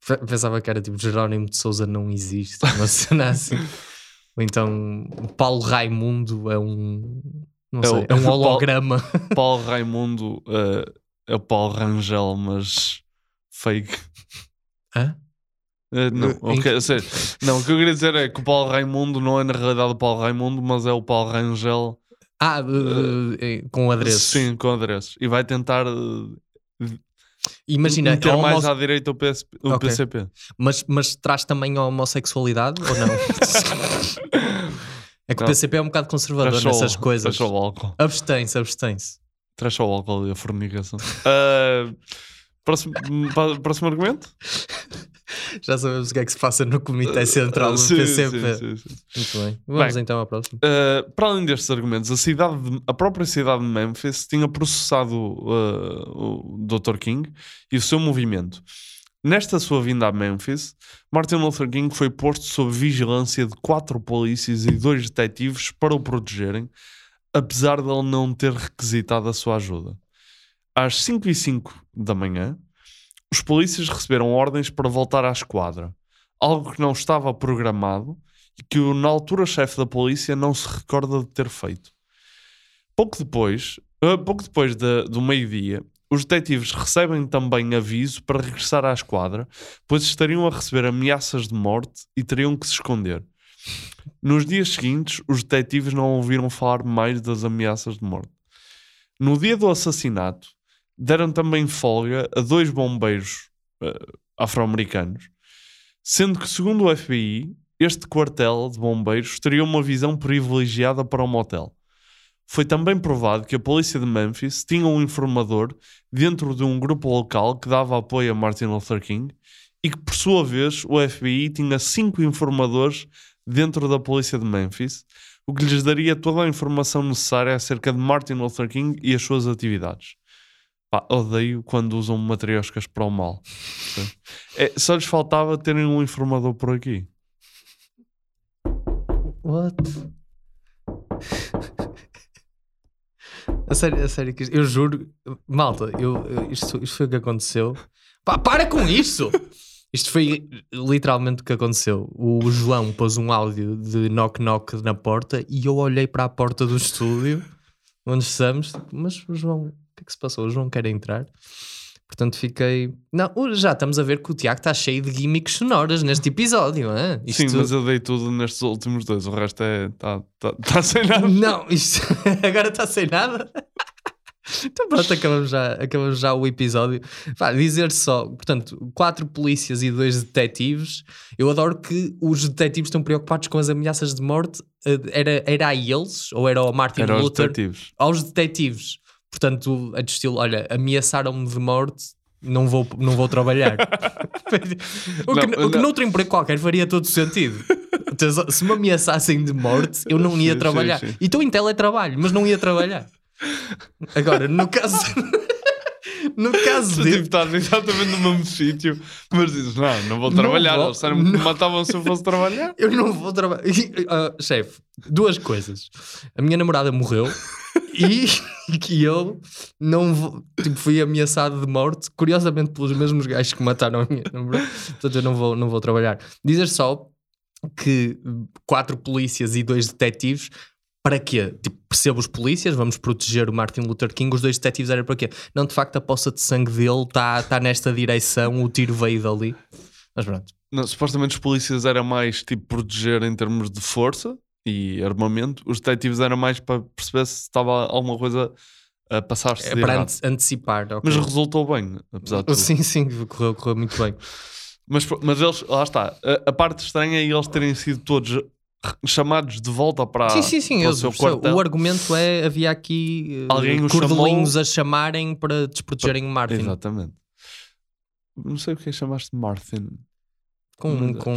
Fe- Pensava que era tipo Jerónimo de Souza não existe, uma cena assim. Ou então Paulo Raimundo é um. Não É sei, o- é um Paulo- holograma. Paulo Raimundo eh, é o Paulo Rangel, mas fake. Hã? Eh, não, ok, em- a sério. não, o que eu queria dizer é que o Paulo Raimundo não é na realidade o Paulo Raimundo, mas é o Paulo Rangel. Ah, de- com adereços. Sim, com adereços. E vai tentar eh, Imagina, meter a mais homo- à direita o, PSP, o Ok. PCP. Mas, mas traz também a homossexualidade ou não? é que Não. o PCP é um bocado conservador nessas coisas. traz o álcool. Abstém-se, abstém-se. Traz o álcool e a fornicação. Ah, próximo, pa- próximo argumento? Já sabemos o que é que se passa no Comitê Central do Sim, PCP. sim, sim, sim. Muito bem. Vamos Bem, então à próxima. Uh, para além destes argumentos, a, cidade de- a própria cidade de Memphis tinha processado uh, o Dr. King e o seu movimento. Nesta sua vinda a Memphis, Martin Luther King foi posto sob vigilância de quatro polícias e dois detetives para o protegerem, apesar de ele não ter requisitado a sua ajuda. Às 5 e 5 da manhã, os polícias receberam ordens para voltar à esquadra, algo que não estava programado e que o na altura chefe da polícia não se recorda de ter feito. Pouco depois, ah, pouco depois da- do meio-dia, os detetives recebem também aviso para regressar à esquadra, pois estariam a receber ameaças de morte e teriam que se esconder. Nos dias seguintes, os detetives não ouviram falar mais das ameaças de morte. No dia do assassinato, deram também folga a dois bombeiros eh, afro-americanos, sendo que, segundo o FBI, este quartel de bombeiros teria uma visão privilegiada para o motel. Foi também provado que a polícia de Memphis tinha um informador dentro de um grupo local que dava apoio a Martin Luther King e que, por sua vez, o FBI tinha cinco informadores dentro da polícia de Memphis, o que lhes daria toda a informação necessária acerca de Martin Luther King e as suas atividades. Pá, odeio quando usam matrioscas para o mal. É, só lhes faltava terem um informador por aqui. What? A sério, a sério, eu juro, malta, eu, eu- isto, isto foi o que aconteceu. Pá, para com isso! Isto foi literalmente o que aconteceu. O João pôs um áudio de knock-knock na porta e eu olhei para a porta do estúdio onde estamos, mas o João, que é se passou? O João quer entrar. Portanto, fiquei. Não, já estamos a ver que o Tiago está cheio de gimmicks sonoras neste episódio. Hein? Sim, mas eu dei tudo nestes últimos dois. O resto é. Está tá, tá sem nada. Não, isto agora está sem nada. Então pronto, acabamos já, acabamos já o episódio. Vá, dizer só, portanto, quatro polícias e dois detetives. Eu adoro que os detetives estão preocupados com as ameaças de morte. Eh, Era, era a eles ou era ao Martin Era aos Luther? detetives. Aos detetives. Portanto, é de estilo, olha, ameaçaram-me de morte, não vou, não vou trabalhar. o, que, Não, o que não. noutro emprego qualquer faria todo sentido. Então, Se me ameaçassem de morte, eu não ia Sim, trabalhar. sim, sim. E estou em teletrabalho, mas não ia trabalhar. Agora, no caso. no caso Tu de. tipo, estás exatamente no mesmo sítio, mas dizes: Não, não vou Não trabalhar. vou. Disseram-me que me matavam se eu fosse trabalhar. Eu não vou trabalhar. Ah, chefe, duas coisas. A minha namorada morreu e que eu não. Tipo, fui ameaçado de morte, curiosamente pelos mesmos gajos que mataram a minha namorada. Portanto, eu não vou, não vou trabalhar. Dizer só que quatro polícias e dois detetives. Para quê? Tipo, percebo os polícias, vamos proteger o Martin Luther King. Os dois detetives eram para quê? Não, de facto, a poça de sangue dele está tá nesta direção, o tiro veio dali. Mas pronto. Não, supostamente os polícias era mais tipo proteger em termos de força e armamento. Os detetives era mais para perceber se estava alguma coisa a passar-se É para ante- antecipar. ok. Mas resultou bem, apesar de tudo. Sim, sim, correu, correu muito bem. Mas, mas eles, lá está, a, a parte estranha é eles terem sido todos chamados de volta para, sim, sim, sim. eu o argumento é: havia aqui eh, Alguém os cordelinhos chamou- a chamarem para desprotegerem o Martin. Exatamente. Não sei o que é que chamaste Martin. Com, Mas- com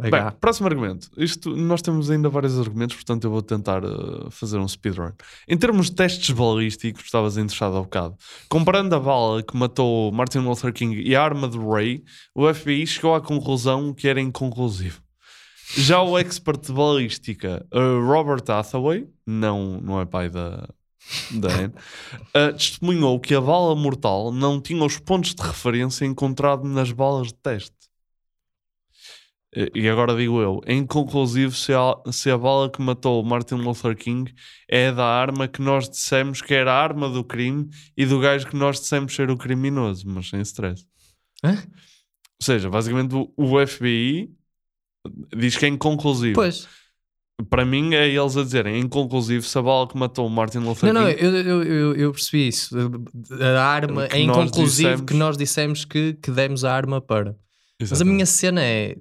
Bem, próximo argumento. Isto, nós temos ainda vários argumentos, portanto eu vou tentar uh, fazer um speedrun. Em termos de testes balísticos, estavas interessado há bocado. Comparando a bala que matou Martin Luther King e a arma de Ray, o FBI chegou à conclusão que era inconclusivo. Já o expert de balística, uh, Robert Hathaway, não, não é pai da, da Anne, uh, testemunhou que a bala mortal não tinha os pontos de referência encontrados nas balas de teste. E agora digo eu, é inconclusivo se a, se a bala que matou Martin Luther King é da arma que nós dissemos que era a arma do crime e do gajo que nós dissemos ser o criminoso, mas sem stress. Hã? Ou seja, basicamente o, FBI diz que é inconclusivo. Pois. Para mim é eles a dizerem, inconclusivo, se a bala que matou o Martin Luther Não, não, King... eu, eu, eu, eu percebi isso. A arma é inconclusivo dissemos. que nós dissemos que, que demos a arma para. Mas a Exatamente. minha cena é.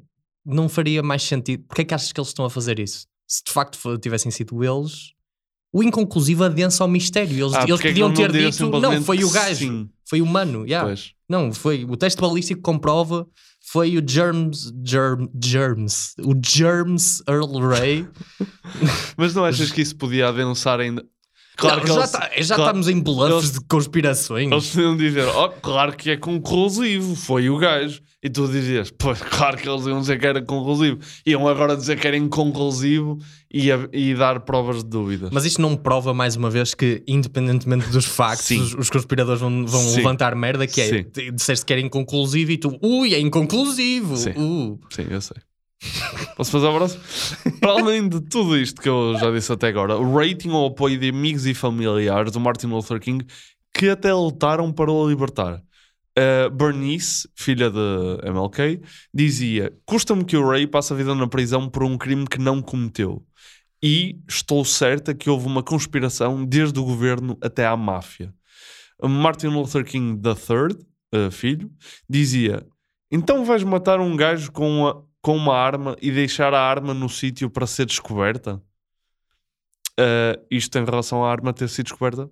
Não faria mais sentido. Porquê é que achas que eles estão a fazer isso? Se de facto tivessem sido eles, o inconclusivo adensa ao mistério. Eles, Ah, eles é podiam não ter dito. Não, foi o gajo. sim? Foi humano. yeah. Pois. Não, foi. O teste balístico comprova. Foi o Germs. Germ, germs. O Germs Earl Ray. Mas não achas que isso podia adensar ainda? Claro Não, que já eles- tá- já claro- estamos em bluffs eles- de conspirações. Eles podiam dizer, oh, claro que é conclusivo, foi o gajo. E tu dizias, pois, claro que eles iam dizer que era conclusivo. Iam agora dizer que era inconclusivo e, a- e dar provas de dúvida. Mas isto não prova mais uma vez que, independentemente dos factos, os, os conspiradores vão, vão Sim. levantar merda que é Sim. disseste que era inconclusivo e tu, ui, é inconclusivo. Sim. Uh. Sim, eu sei. Posso fazer a próxima? Para além de tudo isto que eu já disse até agora, o rating ou apoio de amigos e familiares do Martin Luther King que até lutaram para o libertar. Uh, Bernice, filha de MLK, dizia: Custa-me que o Ray passe a vida na prisão por um crime que não cometeu. E estou certa que houve uma conspiração desde o governo até à máfia. Martin Luther King III, uh, filho, dizia: Então vais matar um gajo com, a- com uma arma e deixar a arma no sítio para ser descoberta? Uh, isto em relação à arma ter sido descoberta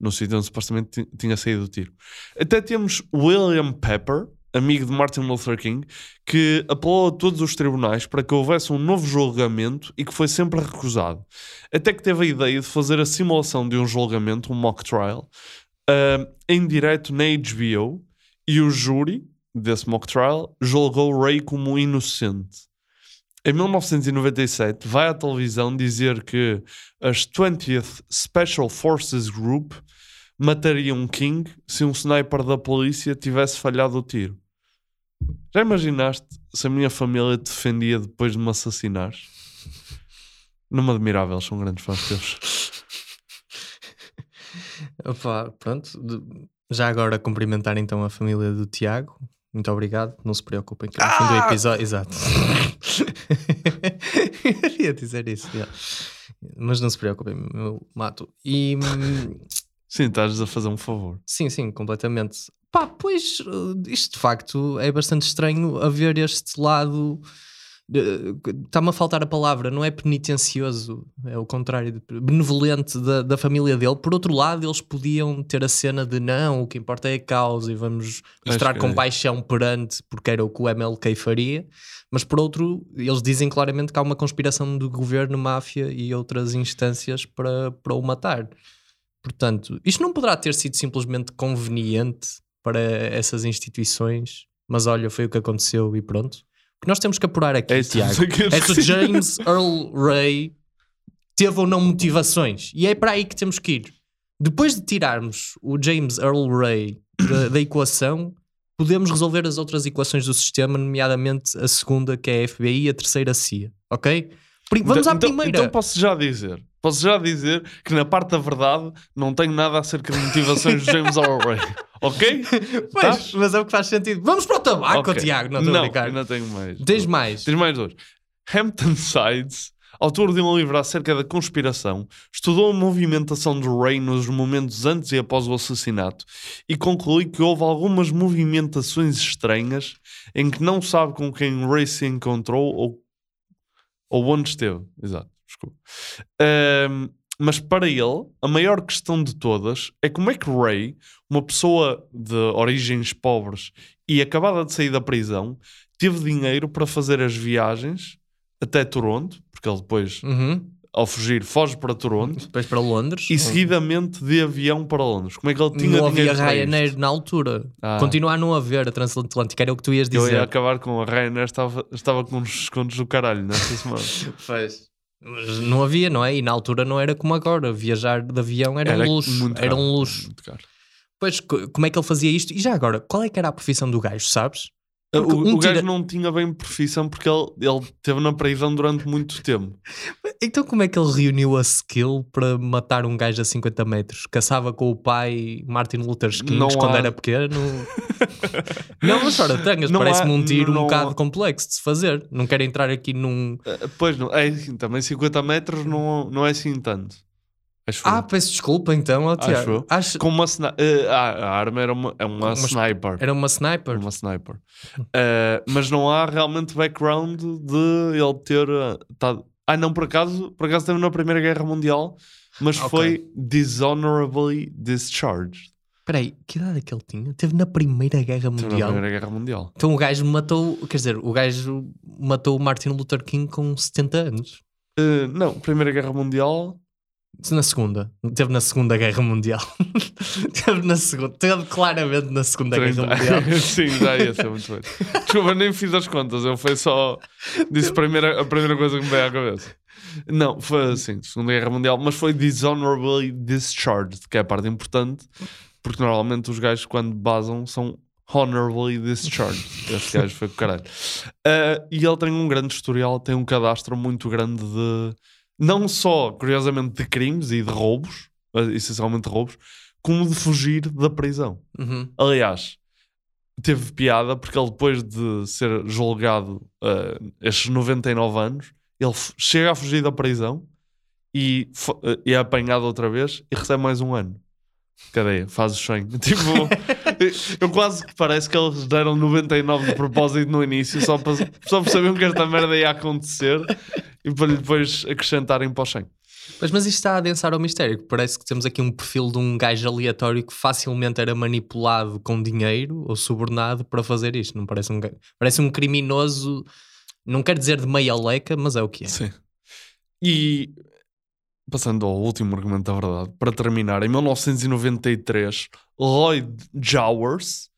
no sítio onde supostamente ti- tinha saído o tiro. Até temos William Pepper, amigo de Martin Luther King, que apelou a todos os tribunais para que houvesse um novo julgamento e que foi sempre recusado. Até que teve a ideia de fazer a simulação de um julgamento, um mock trial, ah, em direto na HBO e o júri desse mock trial julgou Ray como inocente. Em 1997, vai à televisão dizer que as 20th Special Forces Group matariam King se um sniper da polícia tivesse falhado o tiro. Já imaginaste se a minha família te defendia depois de me assassinares? Não me admirava, eles são grandes fãs teus. Opa, pronto. Já agora cumprimentar então a família do Tiago. Muito obrigado. Não se preocupem que no fim do Ah! episódio. Exato. Eu ia dizer isso. Mas não se preocupem, eu mato. E. Sim, estás a fazer um favor. Sim, sim, completamente. Pá, pois eh, isto de facto é bastante estranho haver este lado. Está-me a faltar a palavra, não é penitencioso, é o contrário, de benevolente da, da família dele. Por outro lado, eles podiam ter a cena de não, o que importa é a causa e vamos mostrar que é. compaixão perante, porque era o que o MLK faria. Mas por outro, eles dizem claramente que há uma conspiração do governo, máfia e outras instâncias para, para o matar. Portanto, isto não poderá ter sido simplesmente conveniente para essas instituições, mas olha, foi o que aconteceu e pronto. O que nós temos que apurar aqui, É Tiago, é se o dizer. James Earl Ray teve ou não motivações. E é para aí que temos que ir. Depois de tirarmos o James Earl Ray da, da equação, podemos resolver as outras equações do sistema, nomeadamente a segunda, que é a FBI, e a terceira, a CIA. Ok? Pri- Vamos Então- à então- primeira. Então posso já dizer, posso já dizer que na parte da verdade não tenho nada acerca de motivações de James Earl Ray. Ok? Pois, mas é o que faz sentido. Vamos para o tabaco, Ok. Tiago. Não, estou a brincar. ainda tenho mais. Tens mais. Tens mais dois. Hampton Sides, autor de um livro acerca da conspiração, estudou a movimentação do Ray nos momentos antes e após o assassinato e concluiu que houve algumas movimentações estranhas em que não sabe com quem Ray se encontrou ou, ou onde esteve. Exato, desculpa. Ahm, mas para ele, a maior questão de todas é como é que Ray, uma pessoa de origens pobres e acabada de sair da prisão, teve dinheiro para fazer as viagens até Toronto, porque ele depois, Uhum. ao fugir, foge para Toronto Depois para Londres. e seguidamente de avião para Londres. Como é que ele tinha não havia dinheiro para Ryanair isto? na altura. Ah. Continua a não haver a Transatlântica, era o que tu ias Eu dizer. ia acabar com a Ryanair, estava, estava com uns descontos do caralho nesta semana. Fez. Mas não havia, não é? E na altura não era como agora. Viajar de avião era, Era um luxo. Era caro, um luxo. Pois, co- como é que ele fazia isto? E já agora, qual é que era a profissão do gajo, sabes? O, um o gajo tira- não tinha bem profissão porque ele, ele teve na prisão durante muito tempo. Então como é que ele reuniu a skill para matar um gajo a 50 metros? Caçava com o pai Martin Luther King Não quando há- era pequeno? não, mas fora tangas, parece-me um tiro um não bocado há- complexo de se fazer. Não quero entrar aqui num... Eh, Pois não, é assim, também 50 metros não, não é assim tanto. Acho Ah, eu. peço desculpa então, ó, Acho Tiago. eu. Acho- Com uma ah, a arma era uma, é uma, Uma- sniper. Era uma sniper? Uma sniper. Eh, mas não há realmente background de ele ter. eh, tado- Ah, não, por acaso, por acaso esteve na Primeira Guerra Mundial, mas Ok. foi dishonorably discharged. Espera aí, que idade é que ele tinha? Teve na Primeira Guerra Teve na Mundial? Primeira Guerra Mundial. Então o gajo matou, quer dizer, o gajo matou o Martin Luther King com 70 anos. Eh, não, Primeira Guerra Mundial. Na segunda. Teve na Segunda Guerra Mundial. teve na segunda. Teve claramente na Segunda Guerra 30. Mundial. Sim, já ia ser muito bem. Desculpa, nem fiz as contas, eu foi só. Disse a primeira, a primeira coisa que me veio à cabeça. Não, foi assim, Segunda Guerra Mundial, mas foi dishonorably discharged, que é a parte importante, porque normalmente os gajos, quando basam, são honorably discharged. Este gajo foi com caralho. Ah, e ele tem um grande historial, tem um cadastro muito grande de. Não só, curiosamente, de crimes e de roubos, essencialmente roubos, como de fugir da prisão. Uhum. Aliás, teve piada porque ele depois de ser julgado uh, estes 99 anos, ele chega a fugir da prisão e, e é apanhado outra vez e recebe mais um ano. Cadeia, faz o 100. Tipo, eu quase que parece que eles deram 99 de propósito no início só para, só para saberem que esta merda ia acontecer e para lhe depois acrescentarem para o 100. Mas, mas isto está a adensar ao mistério. Parece que temos aqui um perfil de um gajo aleatório que facilmente era manipulado com dinheiro ou subornado para fazer isto. Não parece um. Parece um criminoso. Não quero dizer de meia leca, mas é o que é. Sim. E passando ao último argumento da verdade, para terminar, em 1993, Lloyd Jowers,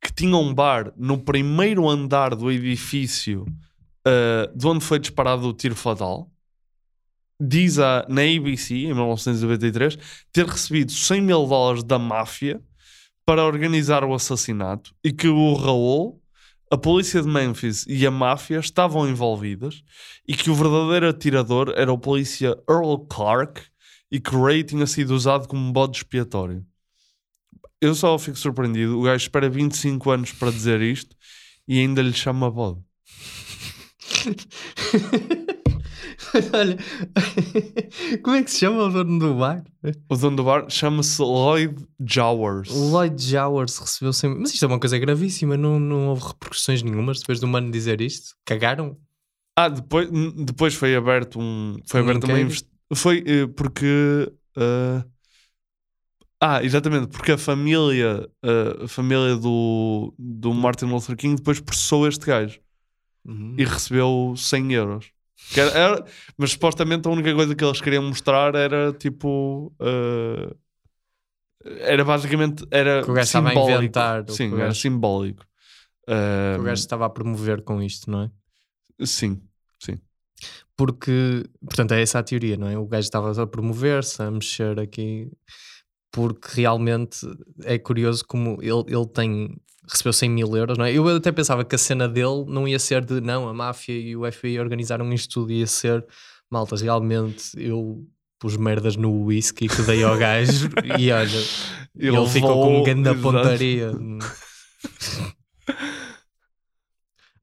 que tinha um bar no primeiro andar do edifício uh, de onde foi disparado o tiro fatal, diz a, na ABC, em 1993, ter recebido 100 mil dólares da máfia para organizar o assassinato e que o Raul, a polícia de Memphis e a máfia estavam envolvidas e que o verdadeiro atirador era o polícia Earl Clark e que Ray tinha sido usado como bode expiatório. Eu só fico surpreendido. O gajo espera 25 anos para dizer isto e ainda lhe chama bode. Olha, como é que se chama o dono do bar? O dono do bar chama-se Lloyd Jowers. Lloyd Jowers recebeu sempre. Mas isto é uma coisa gravíssima, não, não houve repercussões nenhumas depois do mano dizer isto? Cagaram? Ah, depois, depois foi aberto um. Foi Um aberto uma inquérito? invest... Foi eh, porque. eh, Ah, exatamente, porque a família, eh, a família do, do Martin Luther King depois processou este gajo e recebeu 100 euros. Era- era- mas supostamente a única coisa que eles queriam mostrar era tipo. eh, era basicamente. Era Que o gajo estava a inventar, Sim, era gajo- simbólico. Eh, o gajo estava a promover com isto, não é? Sim, sim. Porque, portanto, é essa a teoria, não é? O gajo estava a promover-se, a mexer aqui, porque realmente é curioso como ele, ele tem, recebeu 100 mil euros, não é? Eu até pensava que a cena dele não ia ser de, não, a máfia e o FBI organizaram isto tudo, ia ser, malta, realmente eu pus merdas no whisky que dei ao gajo e olha, Ele ele, ficou com um grande pontaria.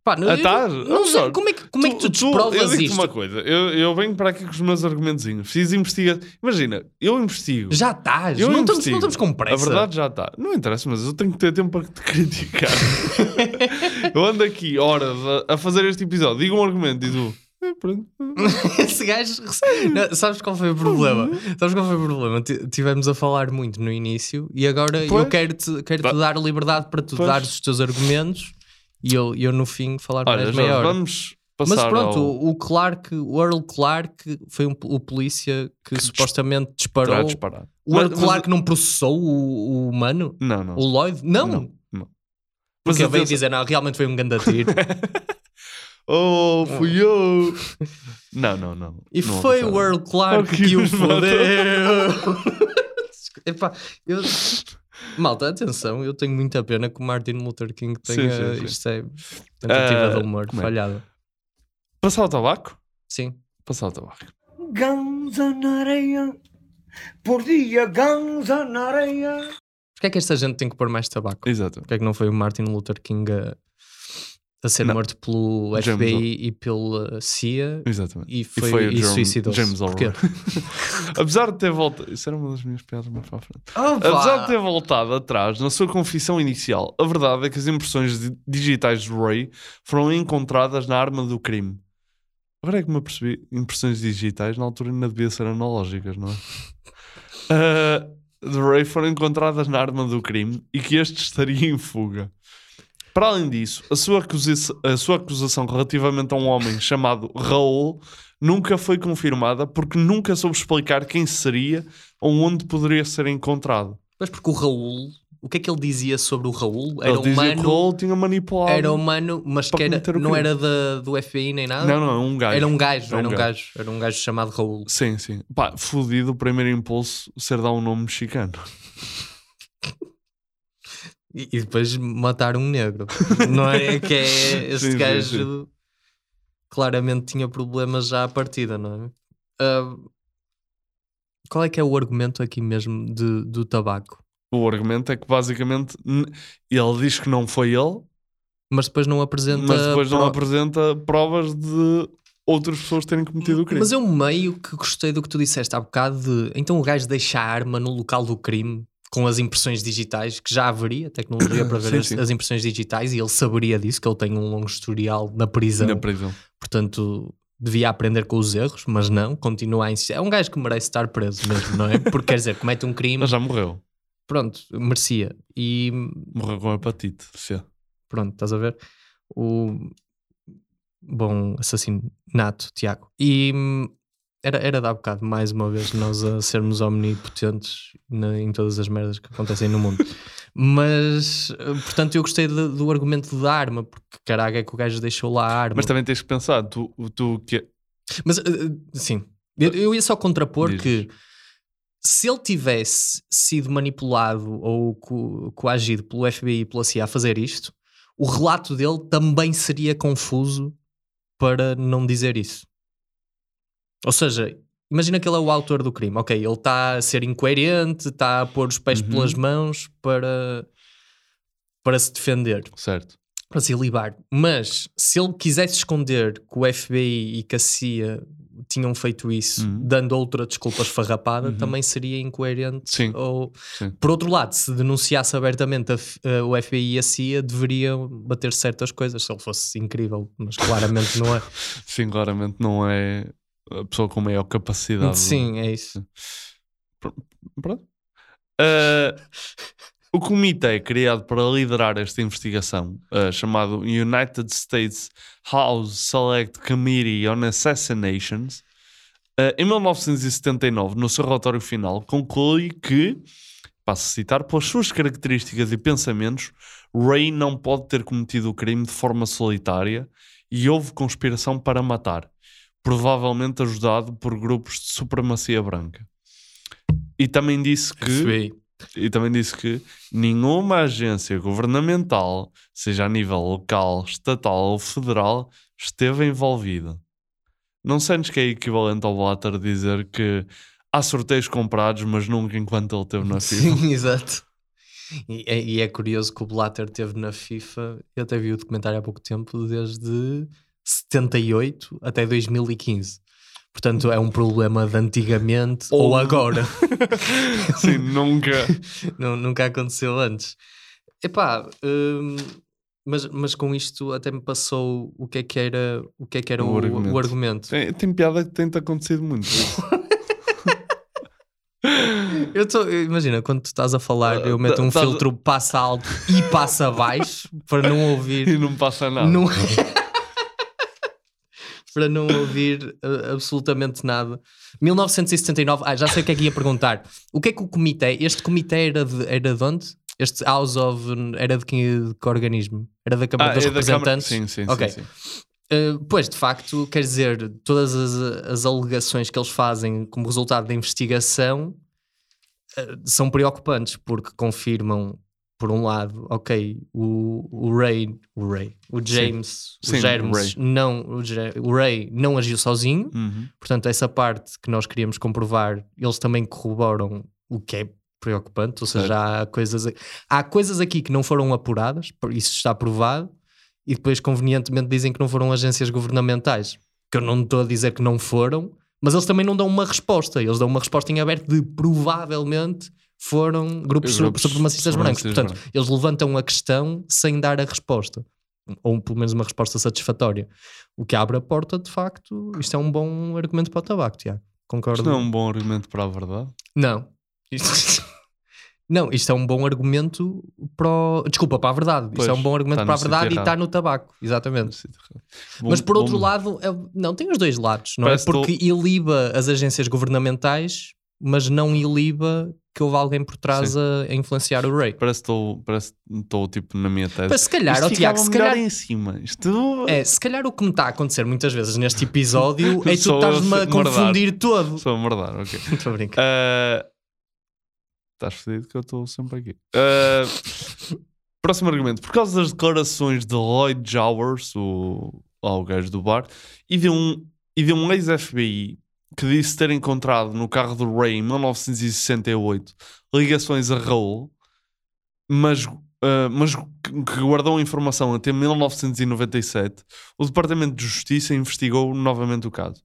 Pá, não, Ah, eu tá? não- não sei, Jorge, como é que, como é que tu eu desprovas digo-te isto? uma coisa, eu, eu venho para aqui com os meus argumentozinhos, fiz investigar. Imagina, eu investigo. Já estás, Eu não estamos, investigo. não estamos com pressa. A verdade já está. Não interessa, mas eu tenho que ter tempo para te criticar. eu ando aqui horas a, a fazer este episódio, digo um argumento e tu. "Eh, pronto." Esse gajo. Não, sabes qual foi o problema? Sabes qual foi o problema? T- Tivemos a falar muito no início e agora eu Pois. quero-te quero -te dar liberdade para tu Pois. dares os teus argumentos e eu, eu no fim falar Olha, mais hora. vamos passar Mas pronto, ao- o, Clark, o Earl Clark foi um, o polícia que, supostamente terá disparou. O Earl Mas- mas- Clark não processou o, o humano? Não, não. O Lloyd? Não. Não, não. Porque ele veio dizer, não, realmente foi um grande tiro. Oh, fui eu! Não, não, não. E Não foi o. Earl Clark que que o fodeu. Epá, eu... Malta, atenção, eu tenho muita pena que o Martin Luther King tenha. Sim, sim, sim. Isto é tentativa Ah, de humor como é? falhada. Passar o tabaco? Sim. Passar o tabaco. Ganza na areia, por dia ganza na areia. Porquê é que esta gente tem que pôr mais tabaco? Exato. Porquê é que não foi o Martin Luther King a, a ser Não. morto pelo James FBI e pela CIA? Exatamente. E foi, e, Jerome- suicidou-se. James? Elroy. Apesar de ter voltado. Isso era uma das minhas piadas mais para a frente. Opa! Apesar de ter voltado atrás na sua confissão inicial, a verdade é que as impressões di- digitais de Ray foram encontradas na arma do crime. Agora é que me apercebi, impressões digitais na altura ainda devia ser analógicas, não é? Ah, de Ray foram encontradas na arma do crime e que este estaria em fuga. Para além disso, a sua, acusa- a sua acusação relativamente a um homem chamado Raul nunca foi confirmada porque nunca soube explicar quem seria ou onde poderia ser encontrado. Mas porque o Raul, o que é que ele dizia sobre o Raul? Era Ele dizia humano. que o Raul tinha manipulado. Era humano, mas que era, não era da, do FBI nem nada? Não, não, é um gajo. Era um gajo, É um era um gajo. gajo. Era um gajo chamado Raul. Sim, sim. Pá, fodido o primeiro impulso ser dar um nome mexicano. E, e depois matar um negro. Não é que é este Sim, sim, gajo claramente tinha problemas já à partida, não é? Ah, qual é que é o argumento aqui mesmo de, do tabaco? O argumento é que basicamente ele diz que não foi ele, Mas depois não apresenta. mas depois não pro- apresenta provas de outras pessoas terem cometido o crime. Mas eu meio que gostei do que tu disseste há bocado de então o gajo deixa a arma no local do crime com as impressões digitais, que já haveria tecnologia para ver Sim, as, sim. as impressões digitais e ele saberia disso, que ele tem um longo historial na prisão. Na prisão. Portanto, devia aprender com os erros, mas não, continua a insistir. É um gajo que merece estar preso mesmo, não é? Porque quer dizer, comete um crime. Mas já morreu. Pronto, merecia. E Morreu com hepatite. Sim. pronto, estás a ver? O bom assassino nato, Tiago. E era, era de há bocado, mais uma vez, nós a sermos omnipotentes na- em todas as merdas que acontecem no mundo. Mas, eh, portanto, eu gostei de- do argumento da arma, porque caraca é que o gajo deixou lá a arma. Mas também tens que pensar, tu, tu que Mas, eh, eh, sim, eu, eu ia só contrapor que se ele tivesse sido manipulado ou co- coagido pelo FBI e pela CIA a fazer isto, o relato dele também seria confuso para não dizer isso. Ou seja, imagina que ele é o autor do crime. Ok, ele está a ser incoerente, está a pôr os pés Uhum. pelas mãos para, para se defender Certo. para se libar. Mas se ele quisesse esconder que o FBI e que a CIA tinham feito isso, dando outra desculpa esfarrapada, também seria incoerente. Uhum. Sim. Ou... Sim. Por outro lado, se denunciasse abertamente a a- o FBI e a CIA, deveriam bater certas coisas. Se ele fosse incrível, mas claramente não é. Sim, claramente não é a pessoa com maior capacidade. Sim, é isso. Pronto. Ah, o comitê criado para liderar esta investigação, ah, chamado United States House Select Committee on Assassinations, ah, em 1979, no seu relatório final, conclui que, passo a citar, pelas suas características e pensamentos, Ray não pode ter cometido o crime de forma solitária e houve conspiração para matar, provavelmente ajudado por grupos de supremacia branca. E também disse que FBI. e também disse que nenhuma agência governamental, seja a nível local, estatal ou federal, esteve envolvida. Não sentes que é equivalente ao Blatter dizer que há sorteios comprados, mas nunca enquanto ele esteve na FIFA? Sim, exato. E é, e é curioso que o Blatter teve na FIFA, eu até vi o documentário há pouco tempo, desde 78 até 2015. Portanto, é um problema de antigamente ou, Ou- agora. Sim, nunca. Nu- nunca aconteceu antes. Epá, hum, mas, mas com isto até me passou o que é que era o, que é que era o, o argumento. Tem, tem piada que tem-te acontecido muito. Eu tô, imagina, quando tu estás a falar, eu meto um tá- filtro passa alto e passa baixo para não ouvir. E não passa nada. Não- para não ouvir uh, absolutamente nada. 1979, ah, já sei o que é que ia perguntar. O que é que o comitê, este comitê era de, era de onde? Este House of, era de que, de que organismo? Era da Câmara Ah, dos é da Câmara- Representantes? sim, sim, Ok. sim, sim. Uh, pois, de facto, quer dizer, todas as, as alegações que eles fazem como resultado da investigação eh, são preocupantes porque confirmam, por um lado, ok, o, o Ray, o Ray, o James, Sim, o Germes, Ray. não, o, o Ray não agiu sozinho, Uhum. portanto, essa parte que nós queríamos comprovar, eles também corroboram o que é preocupante, ou seja, há coisas, há coisas aqui que não foram apuradas, por- isso está provado, e depois convenientemente dizem que não foram agências governamentais, que eu não estou a dizer que não foram, mas eles também não dão uma resposta, eles dão uma resposta em aberto de provavelmente foram grupos, Grupos supremacistas brancos. Portanto, brancos. eles levantam a questão sem dar a resposta. Ou pelo menos uma resposta satisfatória. O que abre a porta, de facto, isto é um bom argumento para o tabaco, Tiago. Concordo? Isto não é um bom argumento para a verdade. Não. Isto- Não, isto é um bom argumento para o... Desculpa, para a verdade. Pois, isto é um bom argumento está para a verdade e está no tabaco. Exatamente. Bom- Mas por outro bom- lado, é- não, tem os dois lados, não Parece é? Porque iliba as agências governamentais, mas não iliba que houve alguém por trás a, a influenciar o Ray. Parece que estou estou, tipo na minha tese. Mas se calhar, Isto ó, Tiago, se calhar- em cima. Isto É, se calhar o que me está a acontecer muitas vezes neste episódio é que tu estás-me a confundir todo. Sou a merdar, ok. Estou a brincar. Ah, Estás fedido que eu estou sempre aqui. Ah, próximo argumento. Por causa das declarações de Lloyd Jowers, o, o gajo do bar, e de um, e de um ex-FBI que disse ter encontrado no carro do Ray em 1968 ligações a Raul, mas, ah, mas que guardou a informação até 1997, o Departamento de Justiça investigou novamente o caso.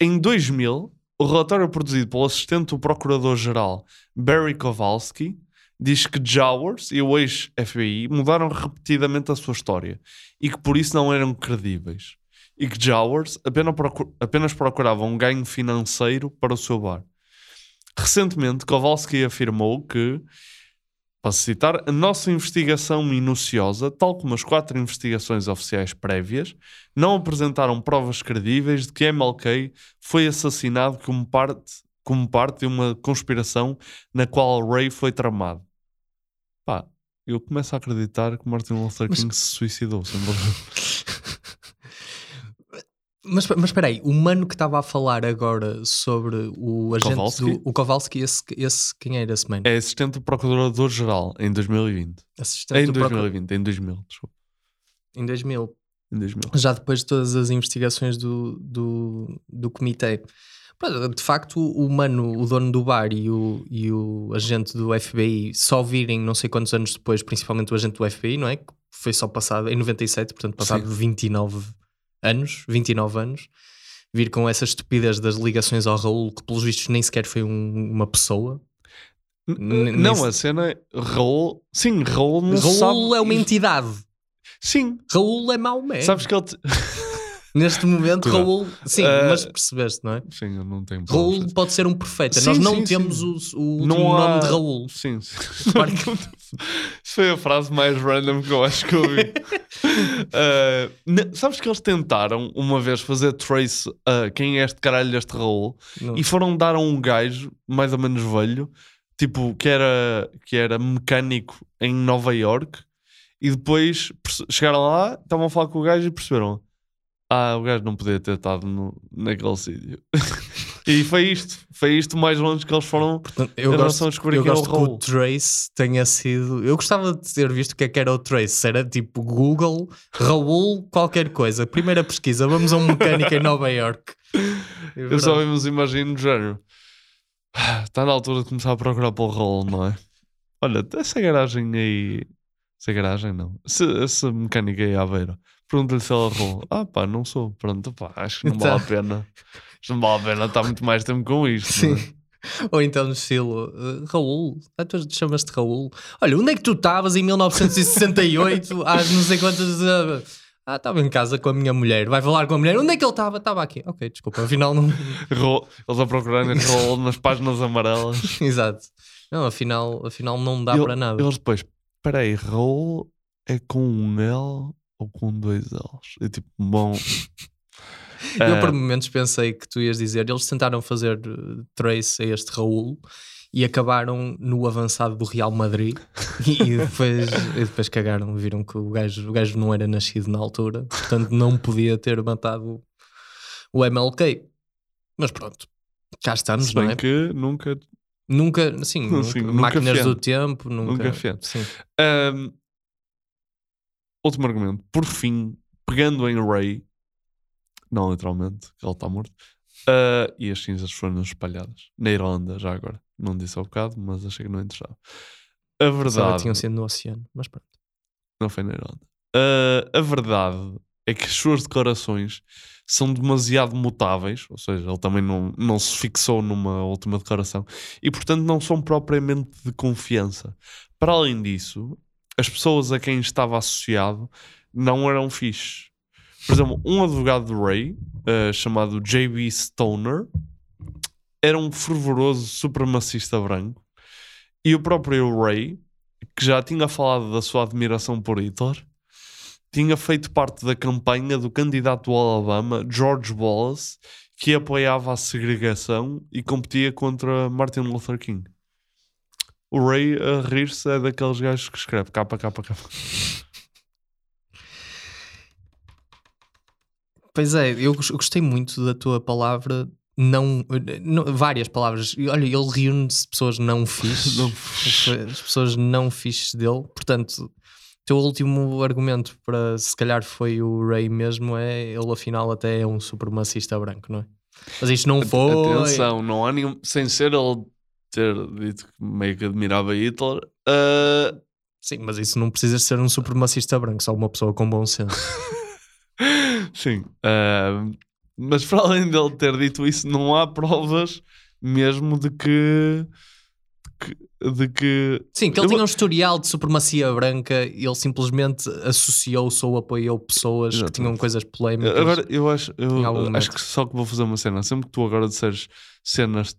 Em 2000, o relatório produzido pelo assistente do Procurador-Geral Barry Kowalski diz que Jowers e o ex-FBI mudaram repetidamente a sua história e que por isso não eram credíveis. E que Jowers apenas, procu- apenas procurava um ganho financeiro para o seu bar. Recentemente, Kowalski afirmou que, para citar, a nossa investigação minuciosa, tal como as quatro investigações oficiais prévias, não apresentaram provas credíveis de que MLK foi assassinado como parte, como parte de uma conspiração na qual Ray foi tramado. Pá, eu começo a acreditar que Martin Luther King se suicidou. sem. Mas, mas espera aí, o mano que estava a falar agora sobre o agente Kowalski? do... O Kowalski, esse, esse, quem era esse mano? É assistente do Procurador-Geral em 2020. Assistente em do Procur- 2020, em 2000, desculpa. Em 2000. Em 2000. Já depois de todas as investigações do, do, do comitê. De facto, o mano, o dono do bar e o, e o agente do FBI só virem não sei quantos anos depois, principalmente o agente do FBI, não é? Que foi só passado em 97, portanto, passado 29 anos, 29 anos, vir com essa estupidez das ligações ao Raul, que pelos vistos nem sequer foi um- uma pessoa. N- Não, a cena. Raul. Sim, Raul não Raul sabe. é uma entidade. Sim. Raul é Maomé. Sabes que ele. te- Neste momento, Cuidado. Raul. Sim, Ah, mas percebeste, não é? Sim, eu não tenho. Raul pode ser um profeta. Sim, Nós não sim, temos sim. o, o Não há- nome de Raul. Sim, sim. Isso foi a frase mais random que eu acho que ouvi. Uh, ne- sabes que eles tentaram uma vez fazer trace a quem é este caralho deste Raul Não. e foram dar a um gajo mais ou menos velho, tipo que era, que era mecânico em Nova York e depois chegaram lá, estavam a falar com o gajo e perceberam. Ah, o gajo não podia ter estado no, naquele sítio. e foi isto. Foi isto mais longe que eles foram Eu em relação gosto, a descobrir eu quem é o gosto que Raul. o Trace tenha sido. Eu gostava de ter visto o que é que era o Trace. Era tipo Google, Raul, qualquer coisa. Primeira pesquisa, vamos a um mecânico em Nova York. É Eu só vimos imagino do género. "Ah, Está na altura de começar a procurar pelo Raul, não é? Olha, essa garagem aí. Essa garagem não. Essa, essa mecânica aí à beira. Pergunta-lhe se ela Raul. Ah, pá, não sou. Pronto, pá, acho que não vale a Então. pena. Isto não vale a pena estar muito mais tempo com isto. Sim. é? Ou então no estilo uh, Raul, ah, tu chamas-te Raul. Olha, onde é que tu estavas em 1968? Às não sei quantas. uh, ah, estava em casa com a minha mulher. Vai falar com a mulher. Onde é que ele estava? Estava aqui. Ok, desculpa, afinal não. Eles a procurarem Raul nas páginas amarelas. Exato. Não, afinal, afinal não dá ele- para nada. Eles depois, peraí, Raul é com um L ou com dois L's? É tipo, bom. Eu eh, por momentos pensei que tu ias dizer, eles tentaram fazer uh, trace a este Raul e acabaram no avançado do Real Madrid e, depois, e depois cagaram, viram que o gajo, o gajo não era nascido na altura, portanto não podia ter matado o MLK. Mas pronto, cá estamos, Se não bem é? que nunca Nunca, sim, nunca, Sim, nunca máquinas do tempo, nunca. Nunca fiando. Último argumento. Por fim, pegando em Ray, não literalmente, que ele está morto, ah, e as cinzas foram espalhadas na Irlanda, já agora. Não disse ao bocado, mas achei que não interessava. A verdade. tinham sido no oceano, mas pronto. Não foi na Irlanda. Ah, a verdade é que as suas declarações são demasiado mutáveis, ou seja, ele também não, não se fixou numa última declaração e, portanto, não são propriamente de confiança. Para além disso, as pessoas a quem estava associado não eram fixe. Por exemplo, um advogado do Ray, ah, chamado J.B. Stoner, era um fervoroso supremacista branco e o próprio Ray, que já tinha falado da sua admiração por Hitler, tinha feito parte da campanha do candidato do Alabama, George Wallace, que apoiava a segregação e competia contra Martin Luther King. O Ray a rir-se é daqueles gajos que escreve capa, capa, capa. Pois é, eu gos- eu gostei muito da tua palavra. Não, não- várias palavras. Olha, ele reúne-se pessoas não fixes, Não as pessoas não fixes dele. Portanto, teu último argumento para se calhar foi o Ray mesmo. É ele, afinal, até é um supremacista branco, não é? Mas isto não foi. Atenção, não há nenhum. Sem ser ele ter dito que meio que admirava Hitler. ah, Sim, mas isso não precisa ser um supremacista branco, só uma pessoa com bom senso. Sim. ah, mas para além dele ter dito isso, não há provas mesmo de que. de que- Sim, que ele Eu tinha um historial de supremacia branca e ele simplesmente associou-se ou apoiou pessoas que tinham Exatamente. coisas polémicas. Agora, eu acho, eu acho que só que vou fazer uma cena. Sempre que tu agora disseres cenas,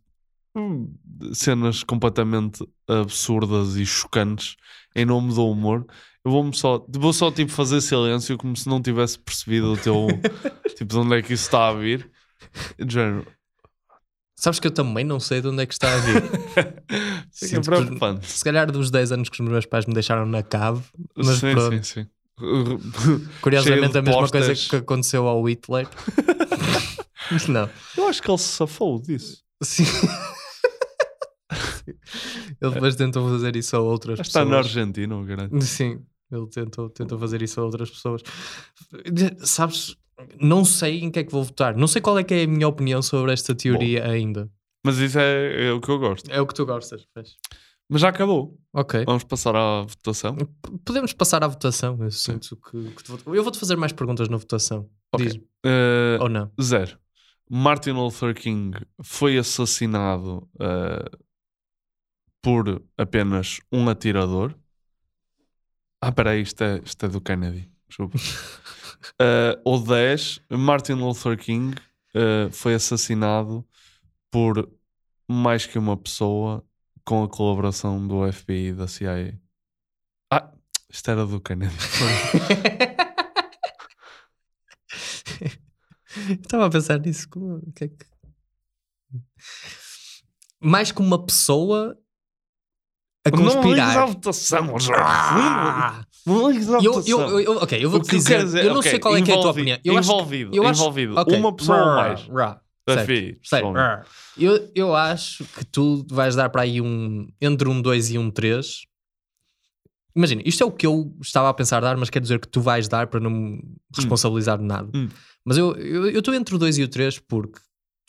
cenas completamente absurdas e chocantes em nome do humor, eu vou-me só, vou só tipo fazer silêncio como se não tivesse percebido o teu, tipo, de onde é que isso está a vir. De género, Sabes que eu também não sei de onde é que está a vir. Que- preocupante. Se calhar dos 10 anos que os meus pais me deixaram na cave, mas sim, pronto. sim, sim. Curiosamente, a mesma coisa postas. que aconteceu ao Hitler. não. Eu acho que ele se safou disso. Sim. Ele depois tentou fazer isso a outras Está pessoas. na Argentina, o caralho. Sim, ele tentou, tentou fazer isso a outras pessoas. Sabes, não sei em que é que vou votar. Não sei qual é que é a minha opinião sobre esta teoria ainda. Mas isso é, é o que eu gosto. É o que tu gostas, pois. Mas já acabou. Ok. Vamos passar à votação. Podemos passar à votação. Eu sinto que, que tu- Eu vou-te fazer mais perguntas na votação. Ok. Diz-me. Eh, Ou não? Zero. Martin Luther King foi assassinado eh, por apenas um atirador. Ah, peraí, isto é, isto é do Kennedy. Desculpa. Eh, ou 10. Martin Luther King eh, foi assassinado por mais que uma pessoa com a colaboração do FBI e da CIA. Ah, isto era do Kennedy. Estava a pensar nisso. Como, que é que... Mais que uma pessoa a Não conspirar. ligues à votação. Ah! Não ligues à votação. eu- eu- ok, eu vou te dizer- dizer- eu não ok, sei qual é que é a tua opinião. Eu acho envolvido, eu acho- envolvido. ok, Uma pessoa ou mais. rá, certo, certo. Eu, eu acho que tu vais dar para aí um entre um 2 e um 3. Imagina, isto é o que eu estava a pensar dar, mas quer dizer que tu vais dar para não me responsabilizar de nada. Hum. Mas eu estou entre o 2 e o 3 porque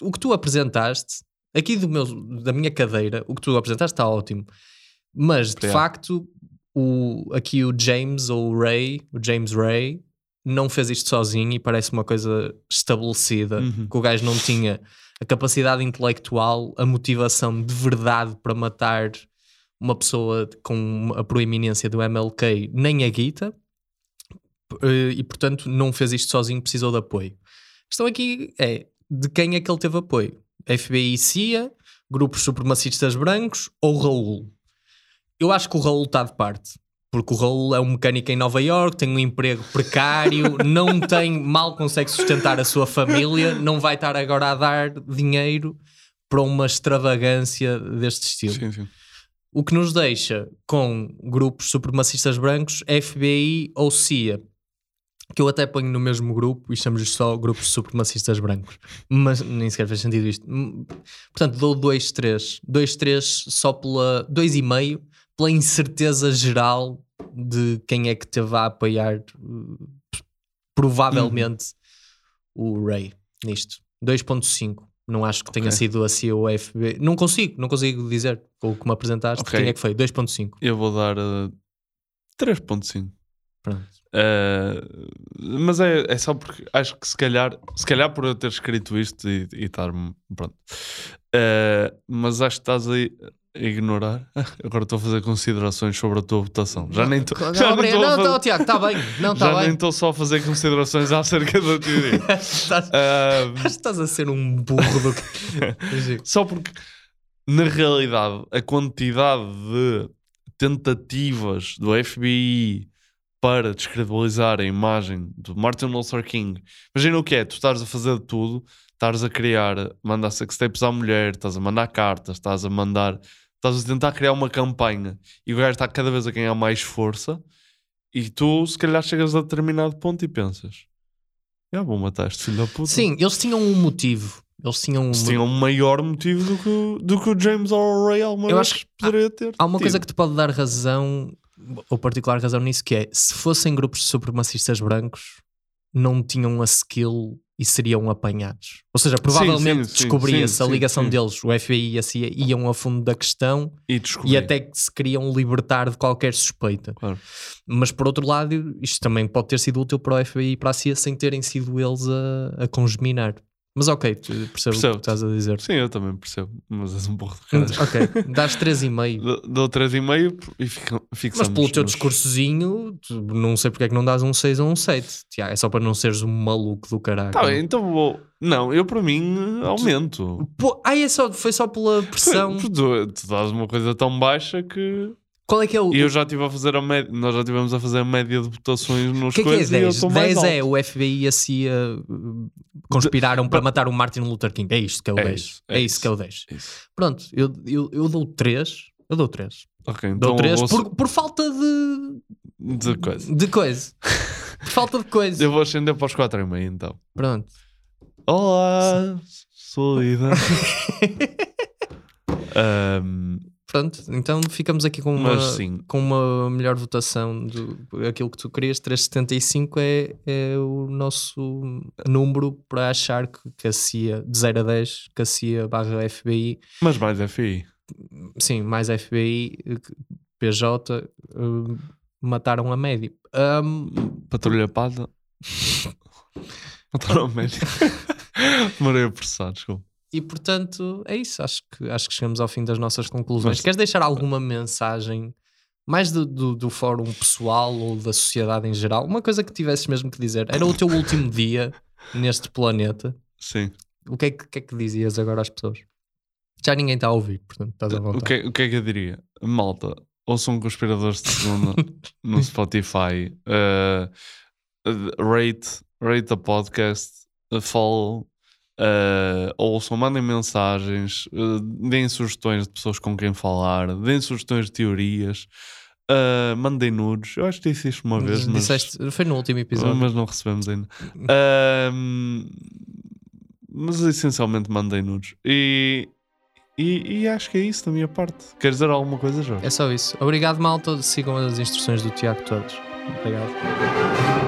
o que tu apresentaste, aqui do meu, da minha cadeira, o que tu apresentaste está ótimo. Mas de facto, o, aqui o James ou o Ray, o James Ray, não fez isto sozinho e parece uma coisa estabelecida. Uhum. Que o gajo não tinha a capacidade intelectual, a motivação de verdade para matar uma pessoa com a proeminência do MLK, nem a guita, eh, e portanto não fez isto sozinho, precisou de apoio. A questão aqui é de quem é que ele teve apoio? FBI e CIA, grupos supremacistas brancos ou Raul? Eu acho que o Raul está de parte. Porque o Raul é um mecânico em Nova York, tem um emprego precário, não tem, mal consegue sustentar a sua família, não vai estar agora a dar dinheiro para uma extravagância deste estilo. Sim, sim. O que nos deixa com grupos supremacistas brancos, FBI ou CIA. que eu até ponho no mesmo grupo e chamamos só grupos supremacistas brancos. Mas nem sequer faz sentido isto. Hum, Portanto, dou 2-3. 2-3 só pela. 2,5 pela incerteza geral de quem é que te vai apoiar, uh, provavelmente, o Ray nisto. 2,5. Não acho que tenha Ok. sido a CIA ou a FB. Não consigo, não consigo dizer com o que me apresentaste. Ok. Quem é que foi? 2,5. Eu vou dar uh, 3.5. Pronto. Uh, mas é, é só porque acho que se calhar, se calhar por eu ter escrito isto e e estar pronto. Uh, mas acho que estás a a ignorar. Agora estou a fazer considerações sobre a tua votação. Já nem estou. Não, já obrigado. estou Não, não, Tiago, está bem. Não, está já bem. nem estou só a fazer considerações acerca da teoria. Estás- Uh, Estás a ser um burro do que. Só porque, na realidade, a quantidade de tentativas do FBI para descredibilizar a imagem do Martin Luther King. Imagina o que é, tu estás a fazer de tudo, estás a criar, mandar sextapes à mulher, estás a mandar cartas, estás a mandar, estás a tentar criar uma campanha e o gajo está cada vez a ganhar mais força e tu se calhar chegas a determinado ponto e pensas já vou matar este filho da puta. Sim, eles tinham um motivo. Eles tinham um Eles tinham um maior motivo do que, o- do que o James Earl Ray alguma Eu acho que poderia ter. Há uma tido. coisa que te pode dar razão, ou particular razão nisso, que é se fossem grupos de supremacistas brancos, não tinham a skill e seriam apanhados. Ou seja, provavelmente descobria-se a ligação sim. deles, o FBI e a CIA iam a fundo da questão E e até que se queriam libertar de qualquer suspeita. Claro. Mas por outro lado, isto também pode ter sido útil para o FBI e para a CIA sem terem sido eles a, a congeminar. Mas ok, percebo, o que tu estás a dizer. Sim, eu também percebo, mas és um burro de caralho. Ok, dás 3,5. Dou- Dou 3,5 e fica, Mas fixamos. pelo teu nos- discursozinho, não sei porque é que não dás um 6 ou um 7. Tiago, é só para não seres um maluco do caralho. Tá bem, então vou. Não, eu para mim aumento. Pô, ai, é só, foi só pela pressão. Tu, tu, tu dás uma coisa tão baixa que. Qual é que é o. E eu já estive a fazer a média. Nós já estivemos a fazer a média de votações nos que é que é coisas e eu 10? estou mais 10 é alto. o FBI e a CIA uh, conspiraram para matar o Martin Luther King. É isto que é o É 10. isso, é é isso que é o 10. Isso. Pronto, eu, eu, eu dou 3. Eu dou 3. Ok, Dou então 3 vou por, por falta de, de coisa. de coisa. por falta de coisa. Eu vou ascender para os 4,5 então. Pronto. Olá, solida. Ahm, Pronto, então ficamos aqui com uma, com uma melhor votação do aquilo que tu querias. 375 é, é o nosso número para achar que, que a CIA, de 0 a 10, que a CIA barra FBI, mas mais FI. sim, mais FBI, PJ, eh, mataram a média. Ahm, Patrulha Pada. Mataram a média. Demorei a processar, desculpa. E portanto, é isso. Acho que, acho que chegamos ao fim das nossas conclusões. Mas- Queres deixar alguma mensagem? Mais do, do, do fórum pessoal ou da sociedade em geral, uma coisa que tivesses mesmo que dizer, era o teu último dia neste planeta. Sim. O que é que, que é que dizias agora às pessoas? Já ninguém está a ouvir, portanto estás voltar. O que, é- o que é que eu diria? Malta, ouçam conspiradores de segunda no Spotify. uh, rate, rate a podcast, uh, follow. Uh, ouçam, mandem mensagens, uh, deem sugestões de pessoas com quem falar, deem sugestões de teorias, uh, mandem nudes. Eu acho que disse isto uma vez, mas, Disseste, foi no último episódio. mas não recebemos ainda. Um, mas essencialmente mandei nudes. E, e, e acho que é isso da minha parte. Queres dizer alguma coisa, João? É só isso. Obrigado, malta. Sigam as instruções do Tiago todos. Obrigado.